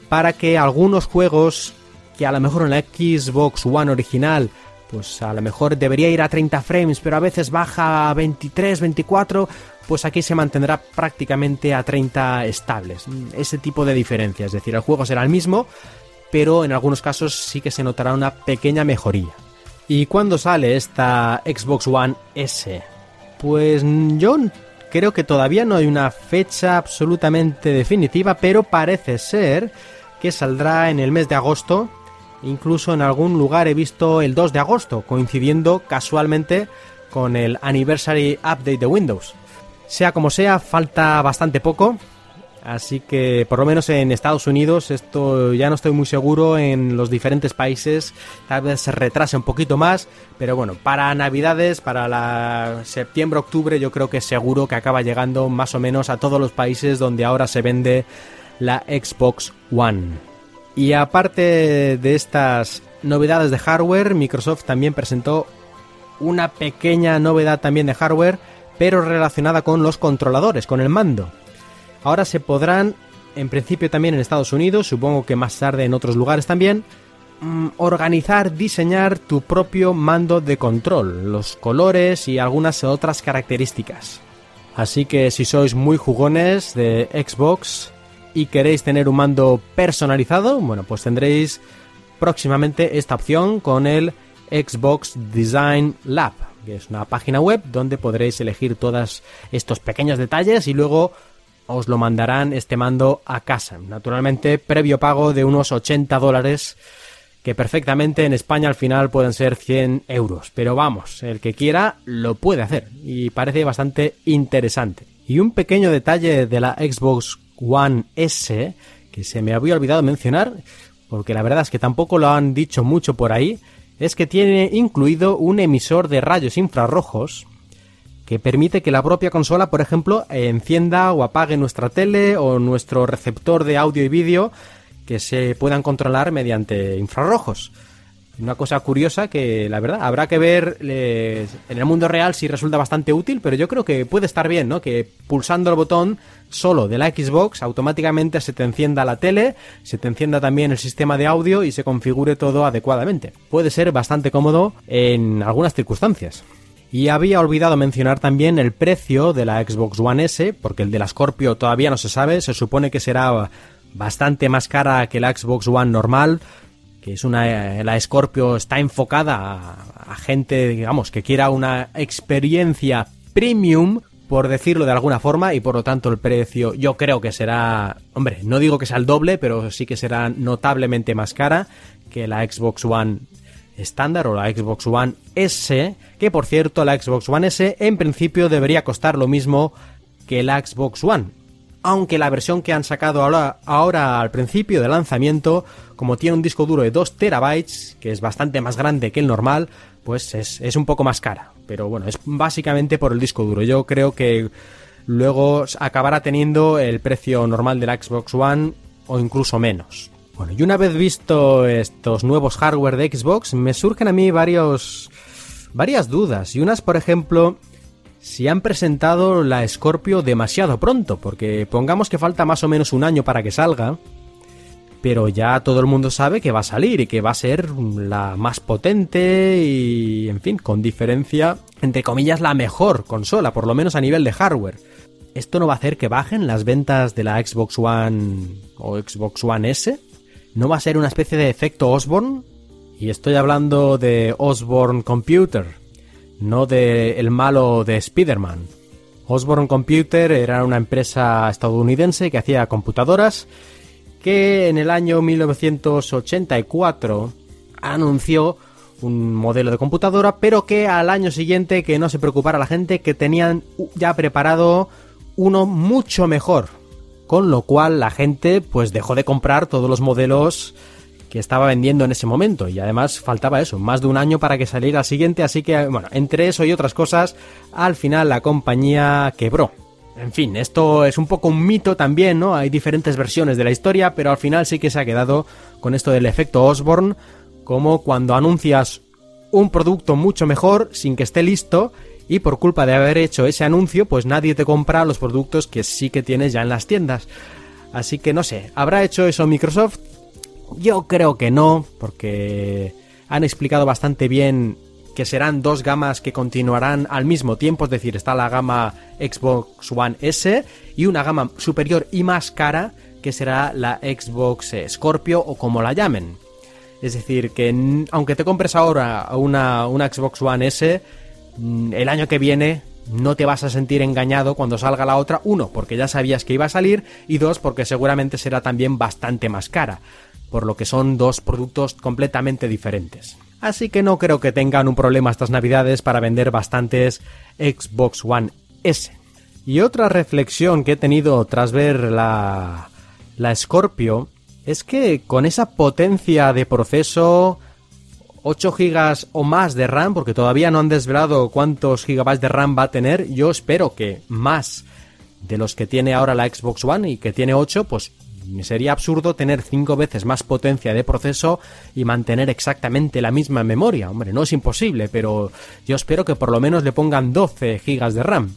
para que algunos juegos que a lo mejor en la Xbox One original pues a lo mejor debería ir a 30 frames, pero a veces baja a 23, 24, pues aquí se mantendrá prácticamente a 30 estables. Ese tipo de diferencia, es decir, el juego será el mismo, pero en algunos casos sí que se notará una pequeña mejoría. ¿Y cuándo sale esta Xbox One S? Pues yo creo que todavía no hay una fecha absolutamente definitiva, pero parece ser que saldrá en el mes de agosto. Incluso en algún lugar he visto el 2 de agosto, coincidiendo casualmente con el Anniversary Update de Windows. Sea como sea, falta bastante poco, Así que por lo menos en Estados Unidos esto ya no estoy muy seguro en los diferentes países, tal vez se retrase un poquito más, pero bueno, para Navidades, para la septiembre, octubre yo creo que seguro que acaba llegando más o menos a todos los países donde ahora se vende la Xbox One. Y aparte de estas novedades de hardware, Microsoft también presentó una pequeña novedad también de hardware, pero relacionada con los controladores, con el mando. Ahora se podrán, en principio también en Estados Unidos, supongo que más tarde en otros lugares también, mm, organizar, diseñar tu propio mando de control, los colores y algunas otras características. Así que si sois muy jugones de Xbox y queréis tener un mando personalizado, bueno, pues tendréis próximamente esta opción con el Xbox Design Lab, que es una página web donde podréis elegir todos estos pequeños detalles y luego os lo mandarán este mando a casa. Naturalmente, previo pago de unos 80 dólares, que perfectamente en España al final pueden ser 100 euros. Pero vamos, el que quiera lo puede hacer y parece bastante interesante. Y un pequeño detalle de la Xbox One S que se me había olvidado mencionar, porque la verdad es que tampoco lo han dicho mucho por ahí, es que tiene incluido un emisor de rayos infrarrojos que permite que la propia consola, por ejemplo, encienda o apague nuestra tele o nuestro receptor de audio y vídeo que se puedan controlar mediante infrarrojos. Una cosa curiosa que la verdad habrá que ver en el mundo real si resulta bastante útil, pero yo creo que puede estar bien, ¿no? Que pulsando el botón solo de la Xbox automáticamente se te encienda la tele, se te encienda también el sistema de audio y se configure todo adecuadamente. Puede ser bastante cómodo en algunas circunstancias. Y había olvidado mencionar también el precio de la Xbox One S, porque el de la Scorpio todavía no se sabe, se supone que será bastante más cara que la Xbox One normal, que es una la Scorpio está enfocada a, a gente, digamos, que quiera una experiencia premium, por decirlo de alguna forma, y por lo tanto el precio yo creo que será, hombre, no digo que sea el doble, pero sí que será notablemente más cara que la Xbox One estándar o la Xbox One S, que por cierto la Xbox One S en principio debería costar lo mismo que la Xbox One. Aunque la versión que han sacado ahora, ahora al principio de lanzamiento, como tiene un disco duro de 2 terabytes, que es bastante más grande que el normal, pues es, es un poco más cara. Pero bueno, es básicamente por el disco duro. Yo creo que luego acabará teniendo el precio normal de la Xbox One o incluso menos. Bueno, y una vez visto estos nuevos hardware de Xbox, me surgen a mí varios, varias dudas. Y unas, por ejemplo, si han presentado la Scorpio demasiado pronto, porque pongamos que falta más o menos un año para que salga, pero ya todo el mundo sabe que va a salir y que va a ser la más potente y, en fin, con diferencia, entre comillas, la mejor consola, por lo menos a nivel de hardware. ¿Esto no va a hacer que bajen las ventas de la Xbox One o Xbox One S? ¿No va a ser una especie de efecto Osborne? Y estoy hablando de Osborne Computer, no de el malo de Spider-Man. Osborne Computer era una empresa estadounidense que hacía computadoras que en el año 1984 anunció un modelo de computadora, pero que al año siguiente que no se preocupara la gente que tenían ya preparado uno mucho mejor, con lo cual la gente pues dejó de comprar todos los modelos que estaba vendiendo en ese momento y además faltaba eso, más de un año para que saliera el siguiente, así que bueno, entre eso y otras cosas, al final la compañía quebró. En fin, esto es un poco un mito también, ¿no? Hay diferentes versiones de la historia, pero al final sí que se ha quedado con esto del efecto Osborne, como cuando anuncias un producto mucho mejor sin que esté listo y por culpa de haber hecho ese anuncio, pues nadie te compra los productos que sí que tienes ya en las tiendas. Así que no sé, ¿habrá hecho eso Microsoft? Yo creo que no, porque han explicado bastante bien que serán dos gamas que continuarán al mismo tiempo, es decir, está la gama Xbox One S y una gama superior y más cara que será la Xbox Scorpio o como la llamen. Es decir, que aunque te compres ahora una, una Xbox One S, el año que viene no te vas a sentir engañado cuando salga la otra, uno, porque ya sabías que iba a salir, y dos, porque seguramente será también bastante más cara, por lo que son dos productos completamente diferentes. Así que no creo que tengan un problema estas navidades para vender bastantes Xbox One S. Y otra reflexión que he tenido tras ver la, la Scorpio es que con esa potencia de proceso, 8 GB o más de RAM, porque todavía no han desvelado cuántos GB de RAM va a tener, yo espero que más de los que tiene ahora la Xbox One y que tiene 8, pues sería absurdo tener 5 veces más potencia de proceso y mantener exactamente la misma memoria. Hombre, no es imposible, pero yo espero que por lo menos le pongan 12 GB de RAM.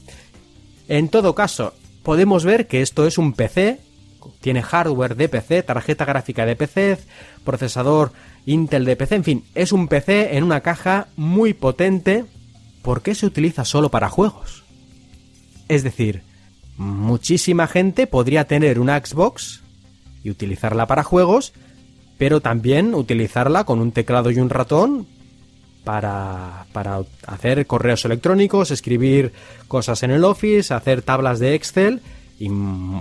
En todo caso, podemos ver que esto es un PC tiene hardware de PC, tarjeta gráfica de PC, procesador Intel de PC, en fin, es un PC en una caja muy potente. ¿Por qué se utiliza solo para juegos? Es decir, muchísima gente podría tener una Xbox y utilizarla para juegos, pero también utilizarla con un teclado y un ratón para, para hacer correos electrónicos, escribir cosas en el Office, hacer tablas de Excel y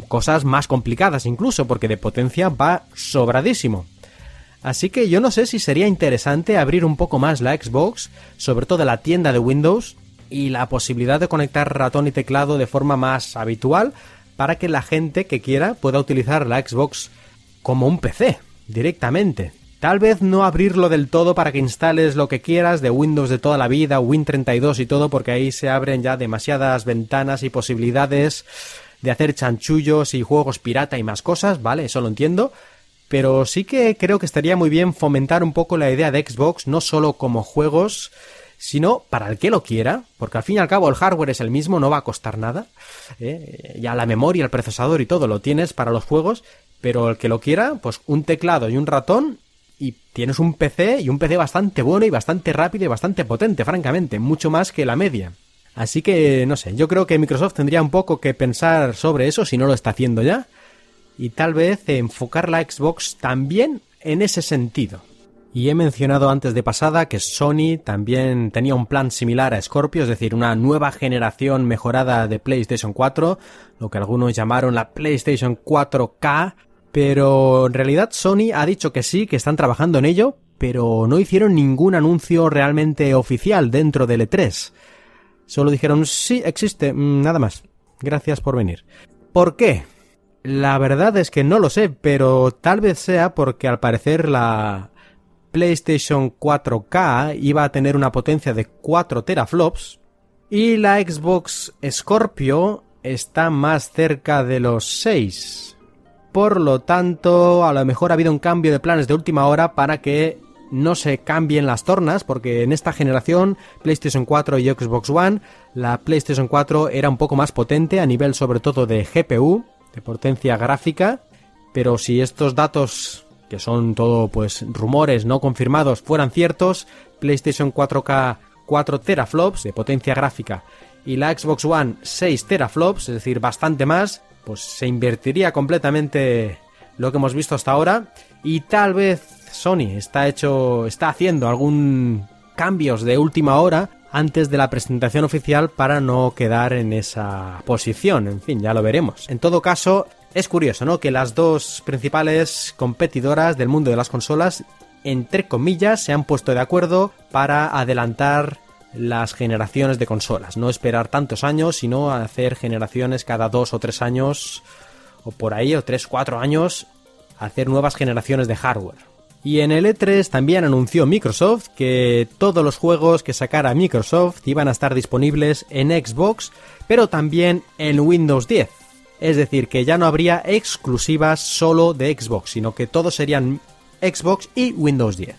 cosas más complicadas incluso, porque de potencia va sobradísimo. Así que yo no sé si sería interesante abrir un poco más la Xbox, sobre todo la tienda de Windows, y la posibilidad de conectar ratón y teclado de forma más habitual para que la gente que quiera pueda utilizar la Xbox como un PC directamente. Tal vez no abrirlo del todo para que instales lo que quieras de Windows de toda la vida, Win32 y todo, porque ahí se abren ya demasiadas ventanas y posibilidades de hacer chanchullos y juegos pirata y más cosas, ¿vale? Eso lo entiendo. Pero sí que creo que estaría muy bien fomentar un poco la idea de Xbox, no solo como juegos, sino para el que lo quiera, porque al fin y al cabo el hardware es el mismo, no va a costar nada. ¿eh? Ya la memoria, el procesador y todo lo tienes para los juegos, pero el que lo quiera, pues un teclado y un ratón y tienes un PC y un PC bastante bueno y bastante rápido y bastante potente, francamente, mucho más que la media. Así que, no sé, yo creo que Microsoft tendría un poco que pensar sobre eso, si no lo está haciendo ya, y tal vez enfocar la Xbox también en ese sentido. Y he mencionado antes de pasada que Sony también tenía un plan similar a Scorpio, es decir, una nueva generación mejorada de PlayStation 4, lo que algunos llamaron la PlayStation 4K, pero en realidad Sony ha dicho que sí, que están trabajando en ello, pero no hicieron ningún anuncio realmente oficial dentro del E3. Solo dijeron, sí, existe, mm, nada más. Gracias por venir. ¿Por qué? La verdad es que no lo sé, pero tal vez sea porque al parecer la PlayStation 4K iba a tener una potencia de 4 teraflops y la Xbox Scorpio está más cerca de los 6. Por lo tanto, a lo mejor ha habido un cambio de planes de última hora para que no se cambien las tornas, porque en esta generación, PlayStation 4 y Xbox One, la PlayStation 4 era un poco más potente a nivel sobre todo de GPU, de potencia gráfica, pero si estos datos, que son todo pues rumores no confirmados, fueran ciertos, PlayStation 4K 4 teraflops de potencia gráfica y la Xbox One 6 teraflops, es decir, bastante más, pues se invertiría completamente lo que hemos visto hasta ahora y tal vez Sony está hecho, está haciendo algún cambios de última hora antes de la presentación oficial para no quedar en esa posición. En fin, ya lo veremos. En todo caso, es curioso, ¿no? Que las dos principales competidoras del mundo de las consolas, entre comillas, se han puesto de acuerdo para adelantar las generaciones de consolas. No esperar tantos años, sino hacer generaciones cada dos o tres años, o por ahí, o tres, cuatro años, hacer nuevas generaciones de hardware. Y en el E3 también anunció Microsoft que todos los juegos que sacara Microsoft iban a estar disponibles en Xbox, pero también en Windows 10. Es decir, que ya no habría exclusivas solo de Xbox, sino que todos serían Xbox y Windows 10.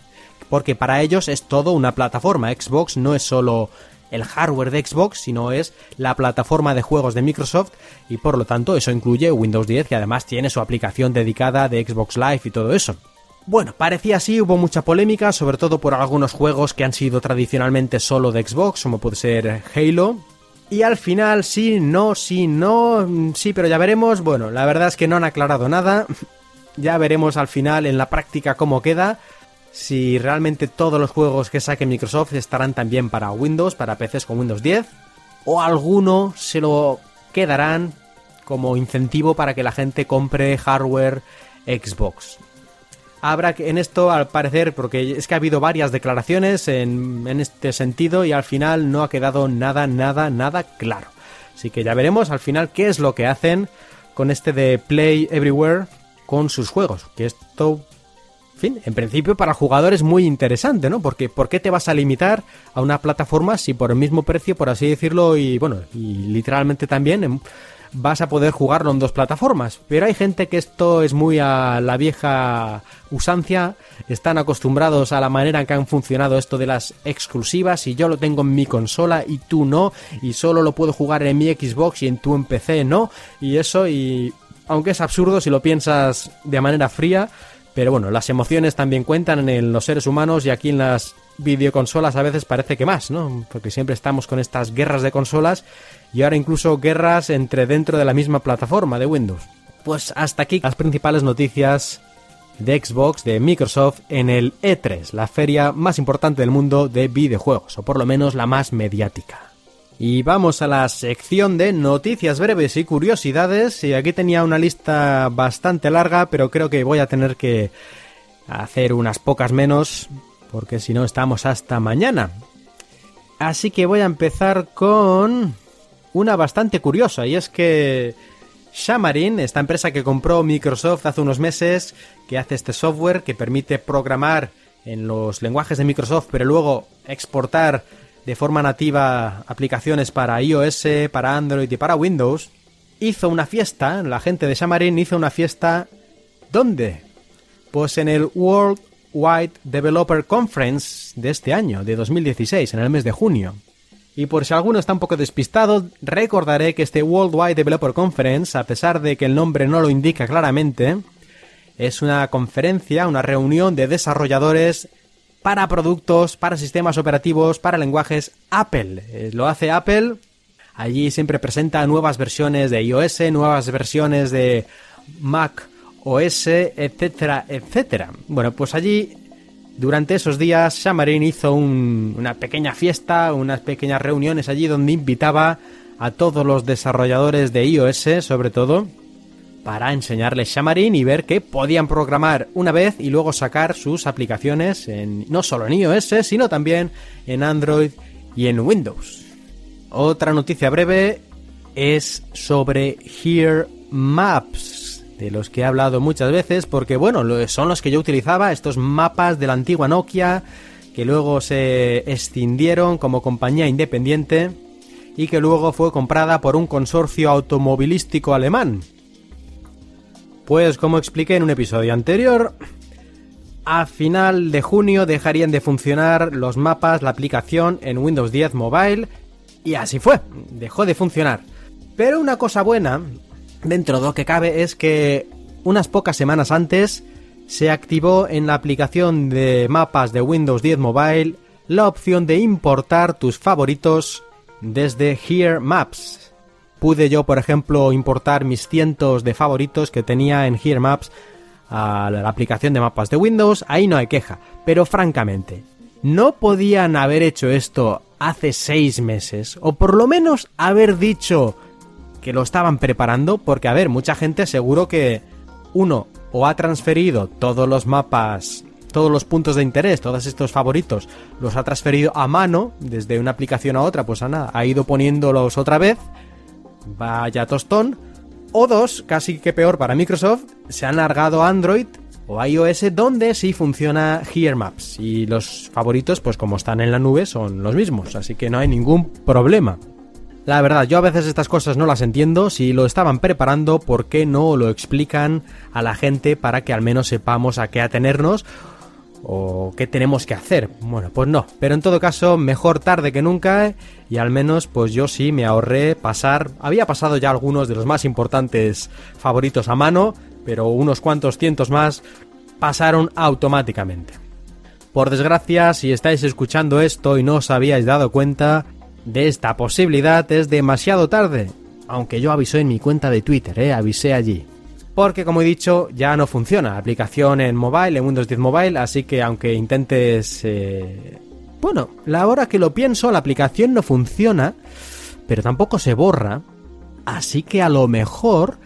Porque para ellos es todo una plataforma. Xbox no es solo el hardware de Xbox, sino es la plataforma de juegos de Microsoft y por lo tanto eso incluye Windows 10 que además tiene su aplicación dedicada de Xbox Live y todo eso. Bueno, parecía así, hubo mucha polémica, sobre todo por algunos juegos que han sido tradicionalmente solo de Xbox, como puede ser Halo. Y al final, sí, no, sí, no, sí, pero ya veremos. Bueno, la verdad es que no han aclarado nada. Ya veremos al final en la práctica cómo queda. Si realmente todos los juegos que saque Microsoft estarán también para Windows, para PCs con Windows 10. o alguno se lo quedarán como incentivo para que la gente compre hardware Xbox. Habrá que en esto, al parecer, porque es que ha habido varias declaraciones en, en este sentido y al final no ha quedado nada, nada, nada claro. Así que ya veremos al final qué es lo que hacen con este de Play Everywhere con sus juegos. Que esto, en fin, en principio para el jugador es muy interesante, ¿no? Porque ¿por qué te vas a limitar a una plataforma si por el mismo precio, por así decirlo, y bueno, y literalmente también em, vas a poder jugarlo en dos plataformas. Pero hay gente que esto es muy a la vieja usancia, están acostumbrados a la manera en que han funcionado esto de las exclusivas y yo lo tengo en mi consola y tú no, y solo lo puedo jugar en mi Xbox y en tu en PC no, y eso y aunque es absurdo si lo piensas de manera fría, pero bueno, las emociones también cuentan en los seres humanos y aquí en las videoconsolas a veces parece que más, ¿no? Porque siempre estamos con estas guerras de consolas y ahora incluso guerras entre dentro de la misma plataforma de Windows. Pues hasta aquí las principales noticias de Xbox, de Microsoft en el E3, la feria más importante del mundo de videojuegos, o por lo menos la más mediática. Y vamos a la sección de noticias breves y curiosidades. Y aquí tenía una lista bastante larga, pero creo que voy a tener que hacer unas pocas menos, porque si no estamos hasta mañana. Así que voy a empezar con una bastante curiosa, y es que Xamarin, esta empresa que compró Microsoft hace unos meses, que hace este software que permite programar en los lenguajes de Microsoft, pero luego exportar de forma nativa aplicaciones para iOS, para Android y para Windows, hizo una fiesta, la gente de Xamarin hizo una fiesta ¿dónde? Pues en el World Wide Developer Conference de este año, de 2016, en el mes de junio. Y por si alguno está un poco despistado, recordaré que este World Wide Developer Conference, a pesar de que el nombre no lo indica claramente, es una conferencia, una reunión de desarrolladores para productos, para sistemas operativos, para lenguajes Apple. Eh, lo hace Apple. Allí siempre presenta nuevas versiones de iOS, nuevas versiones de Mac OS, etcétera, etcétera. Bueno, pues allí durante esos días Xamarin hizo una pequeña fiesta, unas pequeñas reuniones allí donde invitaba a todos los desarrolladores de iOS, sobre todo, para enseñarles Xamarin y ver que podían programar una vez y luego sacar sus aplicaciones en, no solo en iOS, sino también en Android y en Windows. Otra noticia breve es sobre Here Maps, de los que he hablado muchas veces, porque bueno, son los que yo utilizaba, estos mapas de la antigua Nokia, que luego se extendieron como compañía independiente y que luego fue comprada por un consorcio automovilístico alemán, pues como expliqué en un episodio anterior, a final de junio dejarían de funcionar los mapas, la aplicación en Windows 10 Mobile, y así fue, dejó de funcionar. Pero una cosa buena, dentro de lo que cabe, es que unas pocas semanas antes se activó en la aplicación de mapas de Windows 10 Mobile la opción de importar tus favoritos desde Here Maps, pude yo, por ejemplo, importar mis cientos de favoritos que tenía en Here Maps a la aplicación de mapas de Windows, ahí no hay queja. Pero francamente, ¿no podían haber hecho esto hace seis meses? O por lo menos haber dicho que lo estaban preparando, porque a ver, mucha gente seguro que uno o ha transferido todos los mapas, todos los puntos de interés, todos estos favoritos, los ha transferido a mano desde una aplicación a otra, pues a nada, ha ido poniéndolos otra vez vaya tostón. O dos, casi que peor para Microsoft, se han largado Android o iOS donde sí funciona Here Maps y los favoritos pues como están en la nube son los mismos, así que no hay ningún problema. La verdad, yo a veces estas cosas no las entiendo, si lo estaban preparando, ¿por qué no lo explican a la gente para que al menos sepamos a qué atenernos o qué tenemos que hacer. Bueno, pues no, pero en todo caso, mejor tarde que nunca y al menos pues yo sí me ahorré pasar, había pasado ya algunos de los más importantes favoritos a mano, pero unos cuantos cientos más pasaron automáticamente. Por desgracia, si estáis escuchando esto y no os habíais dado cuenta de esta posibilidad, es demasiado tarde. Aunque yo avisé en mi cuenta de Twitter, eh, avisé allí porque como he dicho ya no funciona la aplicación en mobile, en Windows 10 Mobile, así que aunque intentes... Eh... Bueno, la hora que lo pienso, la aplicación no funciona pero tampoco se borra, así que a lo mejor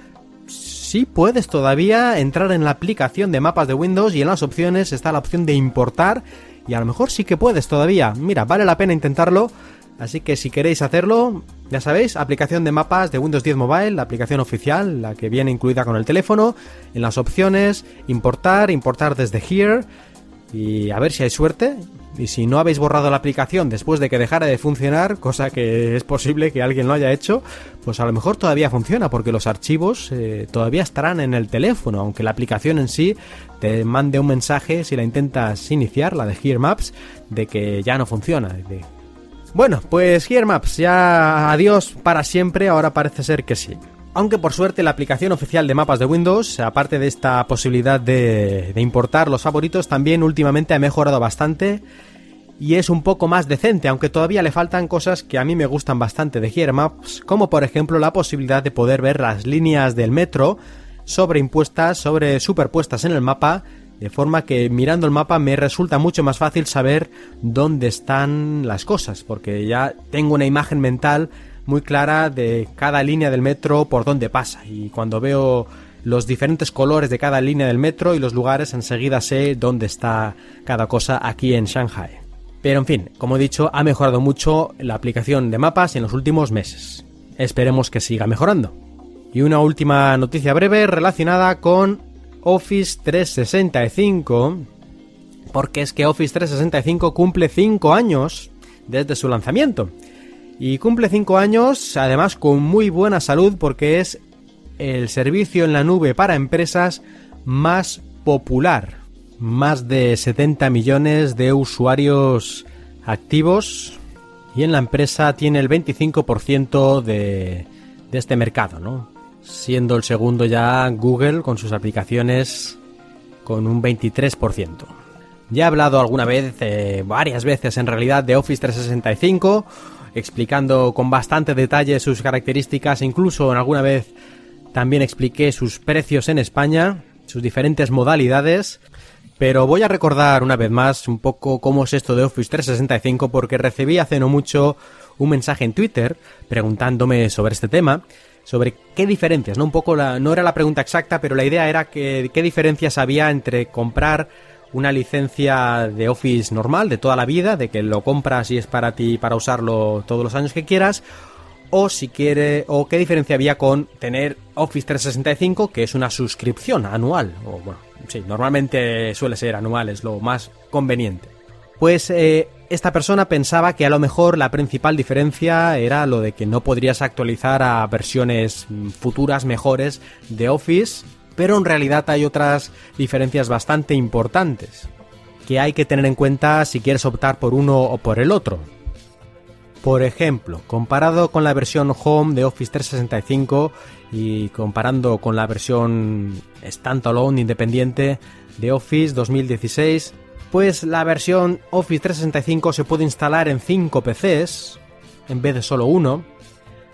sí puedes todavía entrar en la aplicación de mapas de Windows y en las opciones está la opción de importar y a lo mejor sí que puedes todavía. Mira, vale la pena intentarlo. Así que si queréis hacerlo, ya sabéis, aplicación de mapas de Windows 10 Mobile, la aplicación oficial, la que viene incluida con el teléfono, en las opciones, importar, importar desde here y a ver si hay suerte. Y si no habéis borrado la aplicación después de que dejara de funcionar, cosa que es posible que alguien lo haya hecho, pues a lo mejor todavía funciona porque los archivos eh, todavía estarán en el teléfono, aunque la aplicación en sí te mande un mensaje si la intentas iniciar, la de Here Maps, de que ya no funciona. Bueno, pues Here Maps, ya adiós para siempre, ahora parece ser que sí. Aunque por suerte la aplicación oficial de mapas de Windows, aparte de esta posibilidad de, importar los favoritos, también últimamente ha mejorado bastante y es un poco más decente, aunque todavía le faltan cosas que a mí me gustan bastante de Here Maps, como por ejemplo la posibilidad de poder ver las líneas del metro sobreimpuestas, sobre superpuestas en el mapa, de forma que mirando el mapa me resulta mucho más fácil saber dónde están las cosas, porque ya tengo una imagen mental muy clara de cada línea del metro por dónde pasa. Y cuando veo los diferentes colores de cada línea del metro y los lugares, enseguida sé dónde está cada cosa aquí en Shanghai. Pero en fin, como he dicho, ha mejorado mucho la aplicación de mapas en los últimos meses. Esperemos que siga mejorando. Y una última noticia breve relacionada con Office 365, porque es que Office 365 cumple 5 años desde su lanzamiento. Y cumple 5 años, además con muy buena salud, porque es el servicio en la nube para empresas más popular. Más de 70 millones de usuarios activos y en la empresa tiene el 25% de, de este mercado, ¿no? Siendo el segundo ya Google con sus aplicaciones con un 23%. Ya he hablado alguna vez, eh, varias veces en realidad, de Office 365 explicando con bastante detalle sus características, incluso en alguna vez también expliqué sus precios en España, sus diferentes modalidades, pero voy a recordar una vez más un poco cómo es esto de Office 365 porque recibí hace no mucho un mensaje en Twitter preguntándome sobre este tema, sobre qué diferencias, no un poco la, no era la pregunta exacta, pero la idea era que qué diferencias había entre comprar una licencia de Office normal de toda la vida, de que lo compras y es para ti para usarlo todos los años que quieras, o si quiere, o qué diferencia había con tener Office 365, que es una suscripción anual, o bueno, sí, normalmente suele ser anual, es lo más conveniente. Pues eh, esta persona pensaba que a lo mejor la principal diferencia era lo de que no podrías actualizar a versiones futuras mejores de Office pero en realidad hay otras diferencias bastante importantes que hay que tener en cuenta si quieres optar por uno o por el otro. Por ejemplo, comparado con la versión Home de Office 365 y comparando con la versión Standalone independiente de Office 2016, pues la versión Office 365 se puede instalar en 5 PCs en vez de solo uno.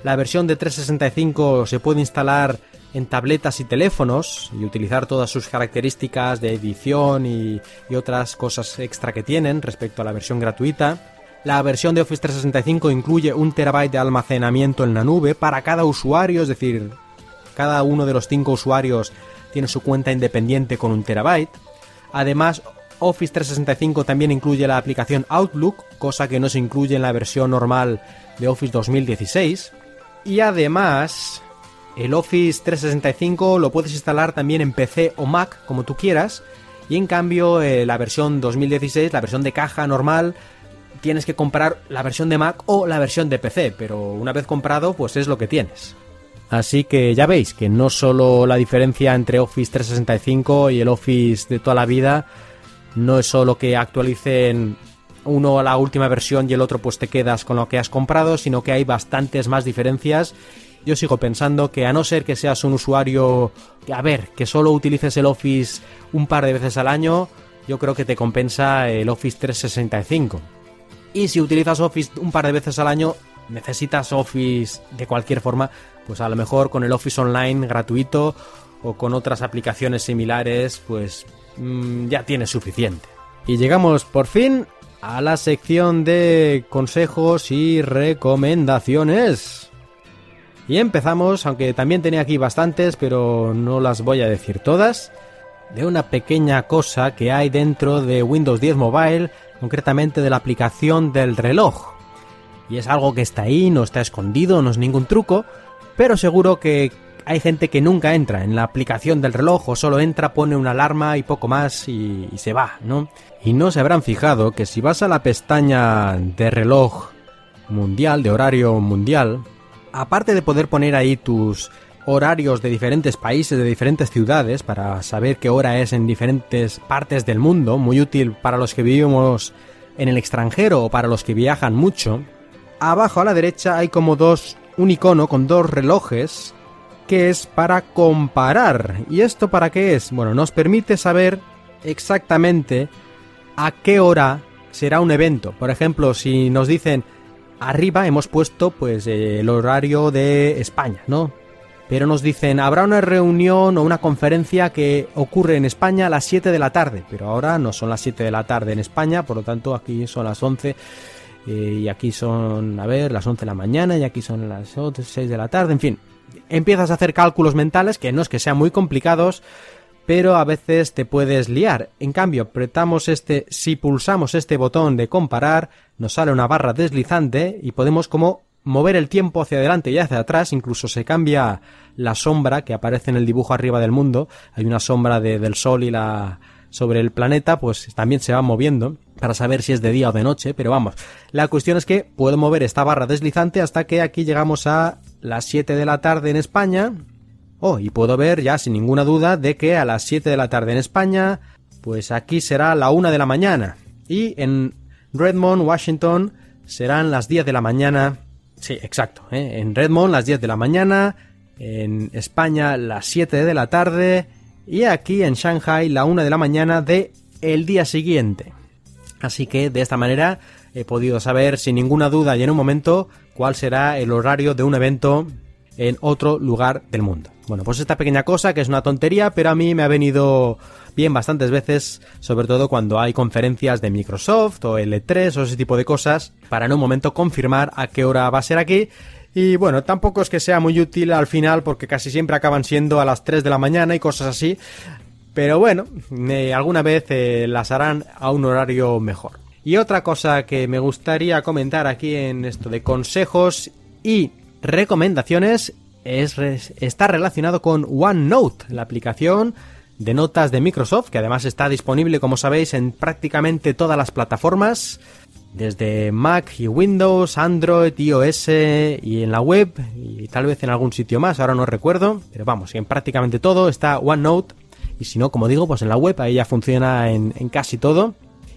La versión de 365 se puede instalar en tabletas y teléfonos y utilizar todas sus características de edición y, otras cosas extra que tienen respecto a la versión gratuita. La versión de Office 365 incluye un terabyte de almacenamiento en la nube para cada usuario, es decir, cada uno de los cinco usuarios tiene su cuenta independiente con un terabyte. Además, Office 365 también incluye la aplicación Outlook, cosa que no se incluye en la versión normal de Office 2016. Y además, el Office 365 lo puedes instalar también en PC o Mac, como tú quieras. Y en cambio, eh, la versión 2016, la versión de caja normal, tienes que comprar la versión de Mac o la versión de PC. Pero una vez comprado, pues es lo que tienes. Así que ya veis que no solo la diferencia entre Office 365 y el Office de toda la vida, no es solo que actualicen uno a la última versión y el otro pues te quedas con lo que has comprado, sino que hay bastantes más diferencias yo sigo pensando que a no ser que seas un usuario, a ver, que solo utilices el Office un par de veces al año, yo creo que te compensa el Office 365. Y si utilizas Office un par de veces al año, necesitas Office de cualquier forma, pues a lo mejor con el Office Online gratuito o con otras aplicaciones similares, pues mm, ya tienes suficiente. Y llegamos por fin a la sección de consejos y recomendaciones. Y empezamos, aunque también tenía aquí bastantes, pero no las voy a decir todas, de una pequeña cosa que hay dentro de Windows 10 Mobile, concretamente de la aplicación del reloj. Y es algo que está ahí, no está escondido, no es ningún truco, pero seguro que hay gente que nunca entra en la aplicación del reloj o solo entra, pone una alarma y poco más y, se va, ¿no? Y no se habrán fijado que si vas a la pestaña de reloj mundial, de horario mundial, aparte de poder poner ahí tus horarios de diferentes países, de diferentes ciudades, para saber qué hora es en diferentes partes del mundo, muy útil para los que vivimos en el extranjero o para los que viajan mucho, abajo a la derecha hay como dos, un icono con dos relojes que es para comparar. ¿Y esto para qué es? Bueno, nos permite saber exactamente a qué hora será un evento. Por ejemplo, si nos dicen arriba hemos puesto pues el horario de España, ¿no? Pero nos dicen habrá una reunión o una conferencia que ocurre en España a las 7 de la tarde, pero ahora no son las 7 de la tarde en España, por lo tanto aquí son las 11 eh, y aquí son, a ver, las 11 de la mañana y aquí son las 6 de la tarde, en fin, empiezas a hacer cálculos mentales que no es que sean muy complicados, pero a veces te puedes liar. En cambio, apretamos este, si pulsamos este botón de comparar, nos sale una barra deslizante y podemos como mover el tiempo hacia adelante y hacia atrás, incluso se cambia la sombra que aparece en el dibujo arriba del mundo, hay una sombra del sol y la sobre el planeta, pues también se va moviendo para saber si es de día o de noche, pero vamos, la cuestión es que puedo mover esta barra deslizante hasta que aquí llegamos a las 7 de la tarde en España. Oh, y puedo ver ya sin ninguna duda de que a las 7 de la tarde en España, pues aquí será la 1 de la mañana. Y en Redmond, Washington, serán las 10 de la mañana. Sí, exacto. ¿eh? En Redmond las 10 de la mañana. En España las 7 de la tarde. Y aquí en Shanghai la 1 de la mañana de el día siguiente. Así que de esta manera he podido saber sin ninguna duda y en un momento cuál será el horario de un evento en otro lugar del mundo. Bueno, pues esta pequeña cosa que es una tontería, pero a mí me ha venido bien bastantes veces, sobre todo cuando hay conferencias de Microsoft o L3 o ese tipo de cosas, para en un momento confirmar a qué hora va a ser aquí. Y bueno, tampoco es que sea muy útil al final porque casi siempre acaban siendo a las 3 de la mañana y cosas así. Pero bueno, alguna vez eh, las harán a un horario mejor. Y otra cosa que me gustaría comentar aquí en esto de consejos y recomendaciones es está relacionado con OneNote, la aplicación de notas de Microsoft, que además está disponible, como sabéis, en prácticamente todas las plataformas, desde Mac y Windows, Android, iOS y en la web, y tal vez en algún sitio más, ahora no recuerdo, pero vamos, en prácticamente todo está OneNote, y si no, como digo, pues en la web, ahí ya funciona en casi todo.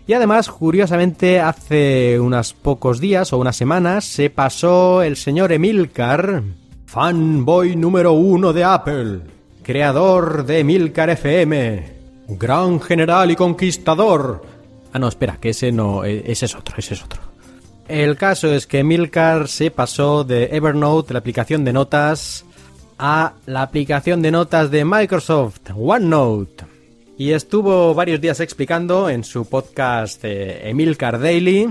Y además, curiosamente, hace unos pocos días o unas semanas se pasó el señor Emilcar, fanboy número uno de Apple, creador de Emilcar FM, gran general y conquistador. Ah, no, espera, que ese no, e, ese es otro, ese es otro. El caso es que Emilcar se pasó de Evernote, la aplicación de notas, a la aplicación de notas de Microsoft, OneNote y estuvo varios días explicando en su podcast eh, Emilcar Daily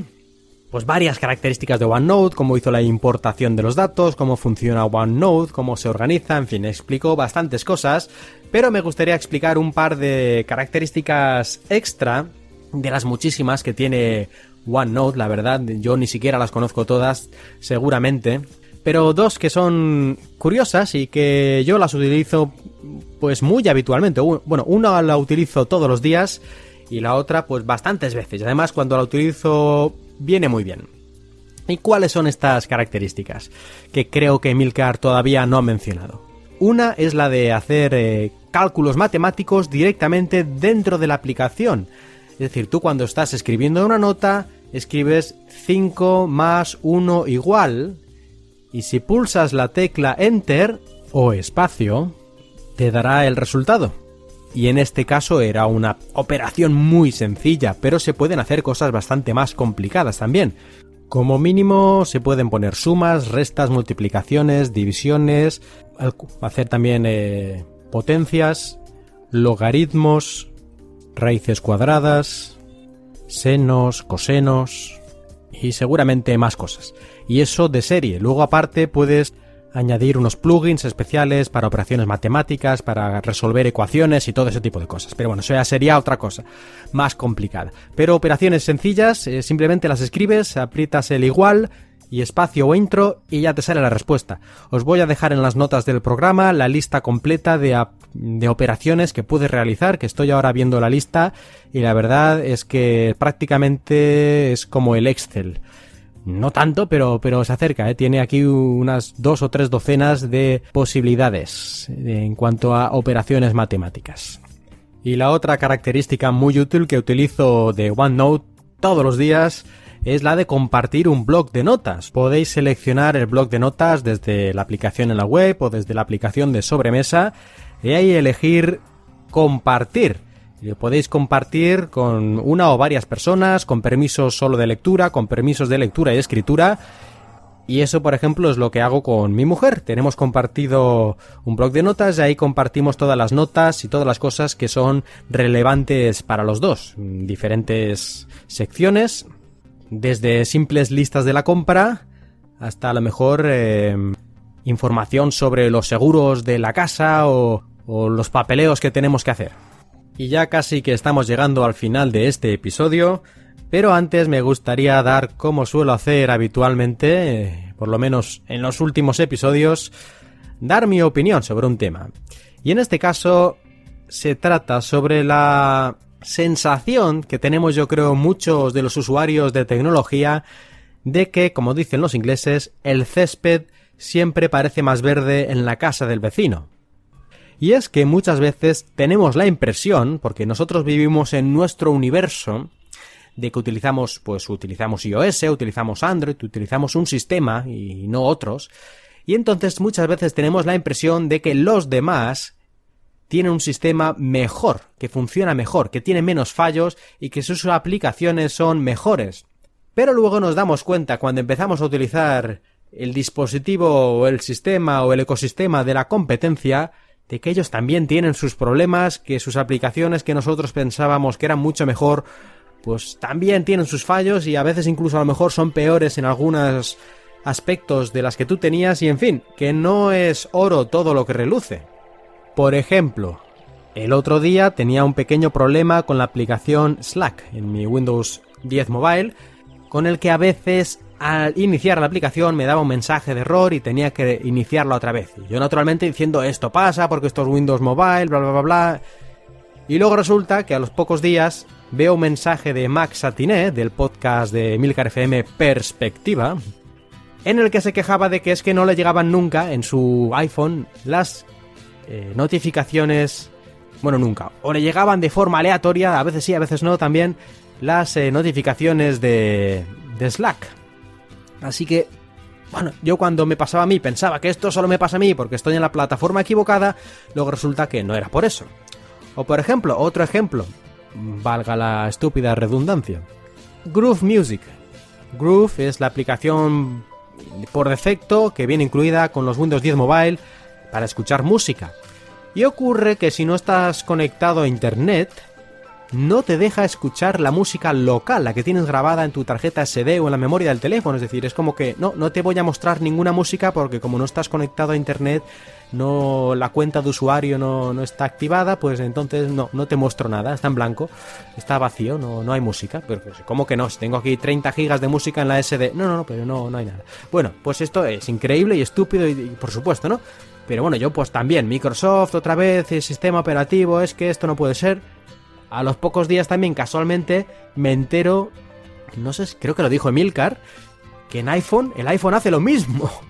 pues varias características de OneNote, cómo hizo la importación de los datos, cómo funciona OneNote, cómo se organiza, en fin, explicó bastantes cosas, pero me gustaría explicar un par de características extra de las muchísimas que tiene OneNote, la verdad, yo ni siquiera las conozco todas, seguramente, pero dos que son curiosas y que yo las utilizo pues muy habitualmente. Bueno, una la utilizo todos los días y la otra pues bastantes veces. Además, cuando la utilizo viene muy bien. ¿Y cuáles son estas características? Que creo que Milcar todavía no ha mencionado. Una es la de hacer eh, cálculos matemáticos directamente dentro de la aplicación. Es decir, tú cuando estás escribiendo una nota, escribes 5 más 1 igual, y si pulsas la tecla Enter o espacio, te dará el resultado. Y en este caso era una operación muy sencilla, pero se pueden hacer cosas bastante más complicadas también. Como mínimo se pueden poner sumas, restas, multiplicaciones, divisiones, hacer también eh, potencias, logaritmos, raíces cuadradas, senos, cosenos y seguramente más cosas. Y eso de serie. Luego aparte puedes añadir unos plugins especiales para operaciones matemáticas, para resolver ecuaciones y todo ese tipo de cosas. Pero bueno, eso ya sería otra cosa, más complicada. Pero operaciones sencillas, eh, simplemente las escribes, aprietas el igual y espacio o intro y ya te sale la respuesta. Os voy a dejar en las notas del programa la lista completa de, de operaciones que puedes realizar, que estoy ahora viendo la lista y la verdad es que prácticamente es como el Excel. No tanto, pero, pero se acerca. ¿eh? Tiene aquí unas dos o tres docenas de posibilidades en cuanto a operaciones matemáticas. Y la otra característica muy útil que utilizo de OneNote todos los días es la de compartir un blog de notas. Podéis seleccionar el blog de notas desde la aplicación en la web o desde la aplicación de sobremesa y ahí elegir compartir. Podéis compartir con una o varias personas, con permisos solo de lectura, con permisos de lectura y escritura. Y eso, por ejemplo, es lo que hago con mi mujer. Tenemos compartido un blog de notas y ahí compartimos todas las notas y todas las cosas que son relevantes para los dos. Diferentes secciones, desde simples listas de la compra hasta a lo mejor eh, información sobre los seguros de la casa o, los papeleos que tenemos que hacer. Y ya casi que estamos llegando al final de este episodio, pero antes me gustaría dar, como suelo hacer habitualmente, por lo menos en los últimos episodios, dar mi opinión sobre un tema. Y en este caso se trata sobre la sensación que tenemos yo creo muchos de los usuarios de tecnología de que, como dicen los ingleses, el césped siempre parece más verde en la casa del vecino. Y es que muchas veces tenemos la impresión, porque nosotros vivimos en nuestro universo, de que utilizamos, pues utilizamos iOS, utilizamos Android, utilizamos un sistema y no otros, y entonces muchas veces tenemos la impresión de que los demás tienen un sistema mejor, que funciona mejor, que tiene menos fallos y que sus aplicaciones son mejores. Pero luego nos damos cuenta cuando empezamos a utilizar el dispositivo o el sistema o el ecosistema de la competencia de que ellos también tienen sus problemas, que sus aplicaciones que nosotros pensábamos que eran mucho mejor, pues también tienen sus fallos y a veces incluso a lo mejor son peores en algunos aspectos de las que tú tenías y en fin, que no es oro todo lo que reluce. Por ejemplo, el otro día tenía un pequeño problema con la aplicación Slack en mi Windows 10 Mobile, con el que a veces al iniciar la aplicación me daba un mensaje de error y tenía que iniciarla otra vez. Y yo naturalmente diciendo esto pasa porque esto es Windows Mobile, bla bla bla bla. Y luego resulta que a los pocos días veo un mensaje de Max Satiné del podcast de Milcar FM Perspectiva en el que se quejaba de que es que no le llegaban nunca en su iPhone las eh, notificaciones, bueno nunca, o le llegaban de forma aleatoria, a veces sí, a veces no también, las eh, notificaciones de, de Slack. Así que, bueno, yo cuando me pasaba a mí pensaba que esto solo me pasa a mí porque estoy en la plataforma equivocada, luego resulta que no era por eso. O por ejemplo, otro ejemplo, valga la estúpida redundancia. Groove Music. Groove es la aplicación por defecto que viene incluida con los Windows 10 Mobile para escuchar música. Y ocurre que si no estás conectado a Internet, no te deja escuchar la música local, la que tienes grabada en tu tarjeta SD o en la memoria del teléfono. Es decir, es como que no, no te voy a mostrar ninguna música porque como no estás conectado a internet, no la cuenta de usuario no, no está activada, pues entonces no, no te muestro nada, está en blanco, está vacío, no, no hay música. Pero pues, ¿cómo que no? Si tengo aquí 30 gigas de música en la SD. No, no, no, pero no, no hay nada. Bueno, pues esto es increíble y estúpido y, y por supuesto, ¿no? Pero bueno, yo pues también, Microsoft otra vez, el sistema operativo, es que esto no puede ser a los pocos días también casualmente me entero, no sé, creo que lo dijo Emilcar, que en iPhone, el iPhone hace lo mismo.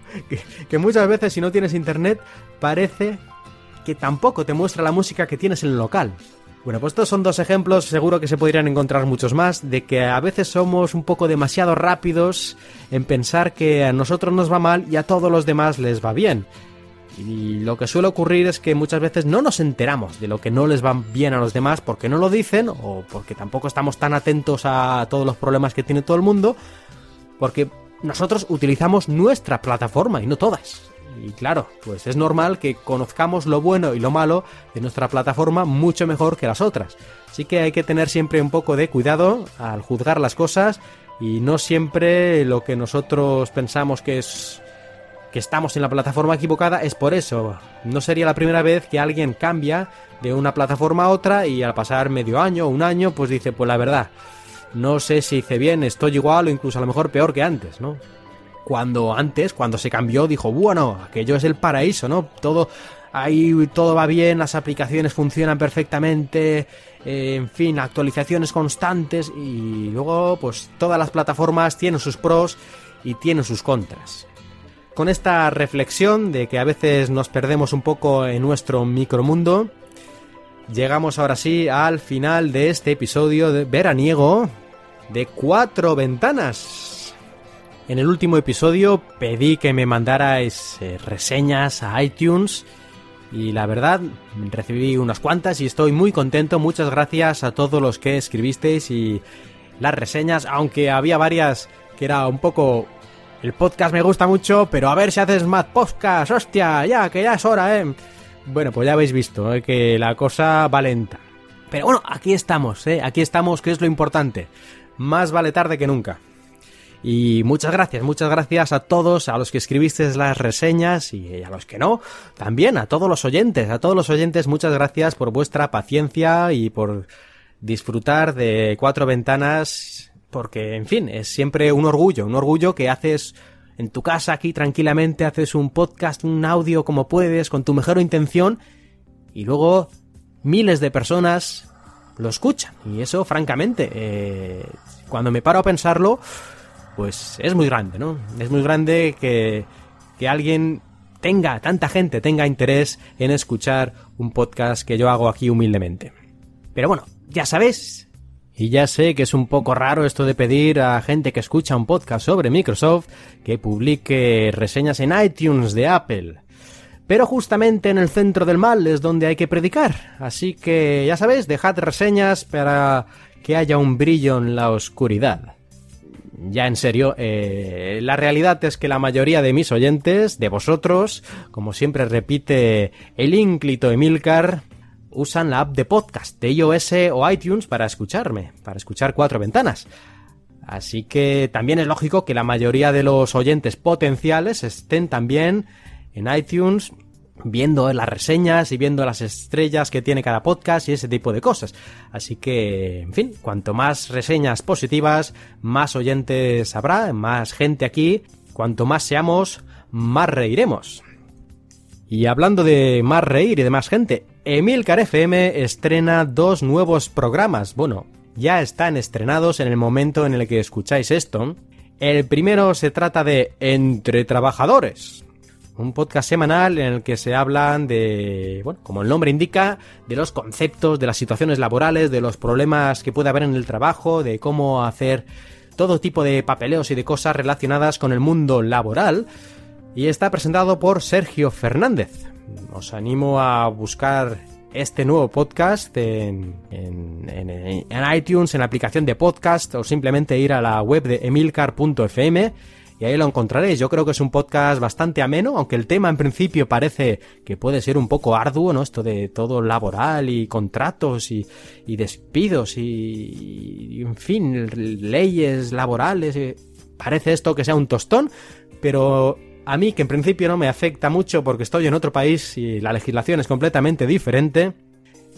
Que, muchas veces si no tienes internet parece que tampoco te muestra la música que tienes en el local. Bueno, pues estos son dos ejemplos, seguro que se podrían encontrar muchos más, de que a veces somos un poco demasiado rápidos en pensar que a nosotros nos va mal y a todos los demás les va bien. Y lo que suele ocurrir es que muchas veces no nos enteramos de lo que no les va bien a los demás porque no lo dicen o porque tampoco estamos tan atentos a todos los problemas que tiene todo el mundo, porque nosotros utilizamos nuestra plataforma y no todas. Y claro, pues es normal que conozcamos lo bueno y lo malo de nuestra plataforma mucho mejor que las otras. Así que hay que tener siempre un poco de cuidado al juzgar las cosas y no siempre lo que nosotros pensamos que es estamos en la plataforma equivocada es por eso. No sería la primera vez que alguien cambia de una plataforma a otra y al pasar medio año o un año pues dice pues la verdad no sé si hice bien, estoy igual o incluso a lo mejor peor que antes, ¿no? Cuando antes, cuando se cambió, dijo, bueno, aquello es el paraíso, ¿no? Todo, ahí todo va bien, las aplicaciones funcionan perfectamente, eh, en fin, actualizaciones constantes y luego pues todas las plataformas tienen sus pros y tienen sus contras. Con esta reflexión de que a veces nos perdemos un poco en nuestro micromundo, llegamos ahora sí al final de este episodio de veraniego de cuatro ventanas. En el último episodio pedí que me mandarais eh, reseñas a iTunes y la verdad recibí unas cuantas y estoy muy contento. Muchas gracias a todos los que escribisteis y las reseñas, aunque había varias que era un poco... El podcast me gusta mucho, pero a ver si haces más podcast, hostia, ya, que ya es hora, eh. Bueno, pues ya habéis visto ¿eh? que la cosa va lenta. Pero bueno, aquí estamos, ¿eh? Aquí estamos, que es lo importante. Más vale tarde que nunca. Y muchas gracias, muchas gracias a todos, a los que escribisteis las reseñas y a los que no, también a todos los oyentes, a todos los oyentes, muchas gracias por vuestra paciencia y por disfrutar de cuatro ventanas, porque, en fin, es siempre un orgullo, un orgullo que haces en tu casa aquí tranquilamente, haces un podcast, un audio como puedes, con tu mejor intención, y luego miles de personas lo escuchan. Y eso, francamente, eh, cuando me paro a pensarlo, pues es muy grande, ¿no? Es muy grande que, que alguien tenga, tanta gente tenga interés en escuchar un podcast que yo hago aquí humildemente. Pero bueno, ya sabéis, y ya sé que es un poco raro esto de pedir a gente que escucha un podcast sobre Microsoft que publique reseñas en iTunes de Apple. Pero justamente en el centro del mal es donde hay que predicar. Así que ya sabéis, dejad reseñas para que haya un brillo en la oscuridad. Ya en serio, eh, la realidad es que la mayoría de mis oyentes, de vosotros, como siempre repite el ínclito Emilcar, usan la app de podcast de iOS o iTunes para escucharme, para escuchar cuatro ventanas. Así que también es lógico que la mayoría de los oyentes potenciales estén también en iTunes viendo las reseñas y viendo las estrellas que tiene cada podcast y ese tipo de cosas. Así que, en fin, cuanto más reseñas positivas, más oyentes habrá, más gente aquí, cuanto más seamos, más reiremos. Y hablando de más reír y de más gente, Emilcar FM estrena dos nuevos programas. Bueno, ya están estrenados en el momento en el que escucháis esto. El primero se trata de Entre Trabajadores, un podcast semanal en el que se hablan de, bueno, como el nombre indica, de los conceptos, de las situaciones laborales, de los problemas que puede haber en el trabajo, de cómo hacer todo tipo de papeleos y de cosas relacionadas con el mundo laboral. Y está presentado por Sergio Fernández, os animo a buscar este nuevo podcast en, iTunes, en la aplicación de podcast o simplemente ir a la web de emilcar.fm y ahí lo encontraréis. Yo creo que es un podcast bastante ameno, aunque el tema en principio parece que puede ser un poco arduo, ¿no? Esto de todo laboral y contratos y, despidos y, en fin, leyes laborales. Eh, parece esto que sea un tostón, pero a mí, que en principio no me afecta mucho porque estoy en otro país y la legislación es completamente diferente,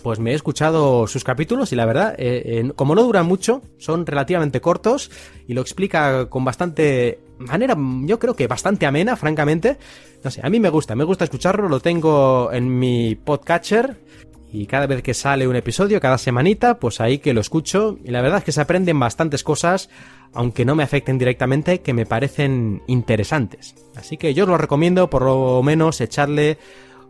pues me he escuchado sus capítulos y la verdad, eh, como no duran mucho, son relativamente cortos y lo explica con bastante manera, yo creo que bastante amena, francamente. No sé, a mí me gusta, me gusta escucharlo, lo tengo en mi podcatcher y cada vez que sale un episodio, cada semanita, pues ahí que lo escucho y la verdad es que se aprenden bastantes cosas aunque no me afecten directamente, que me parecen interesantes. Así que yo os lo recomiendo por lo menos echarle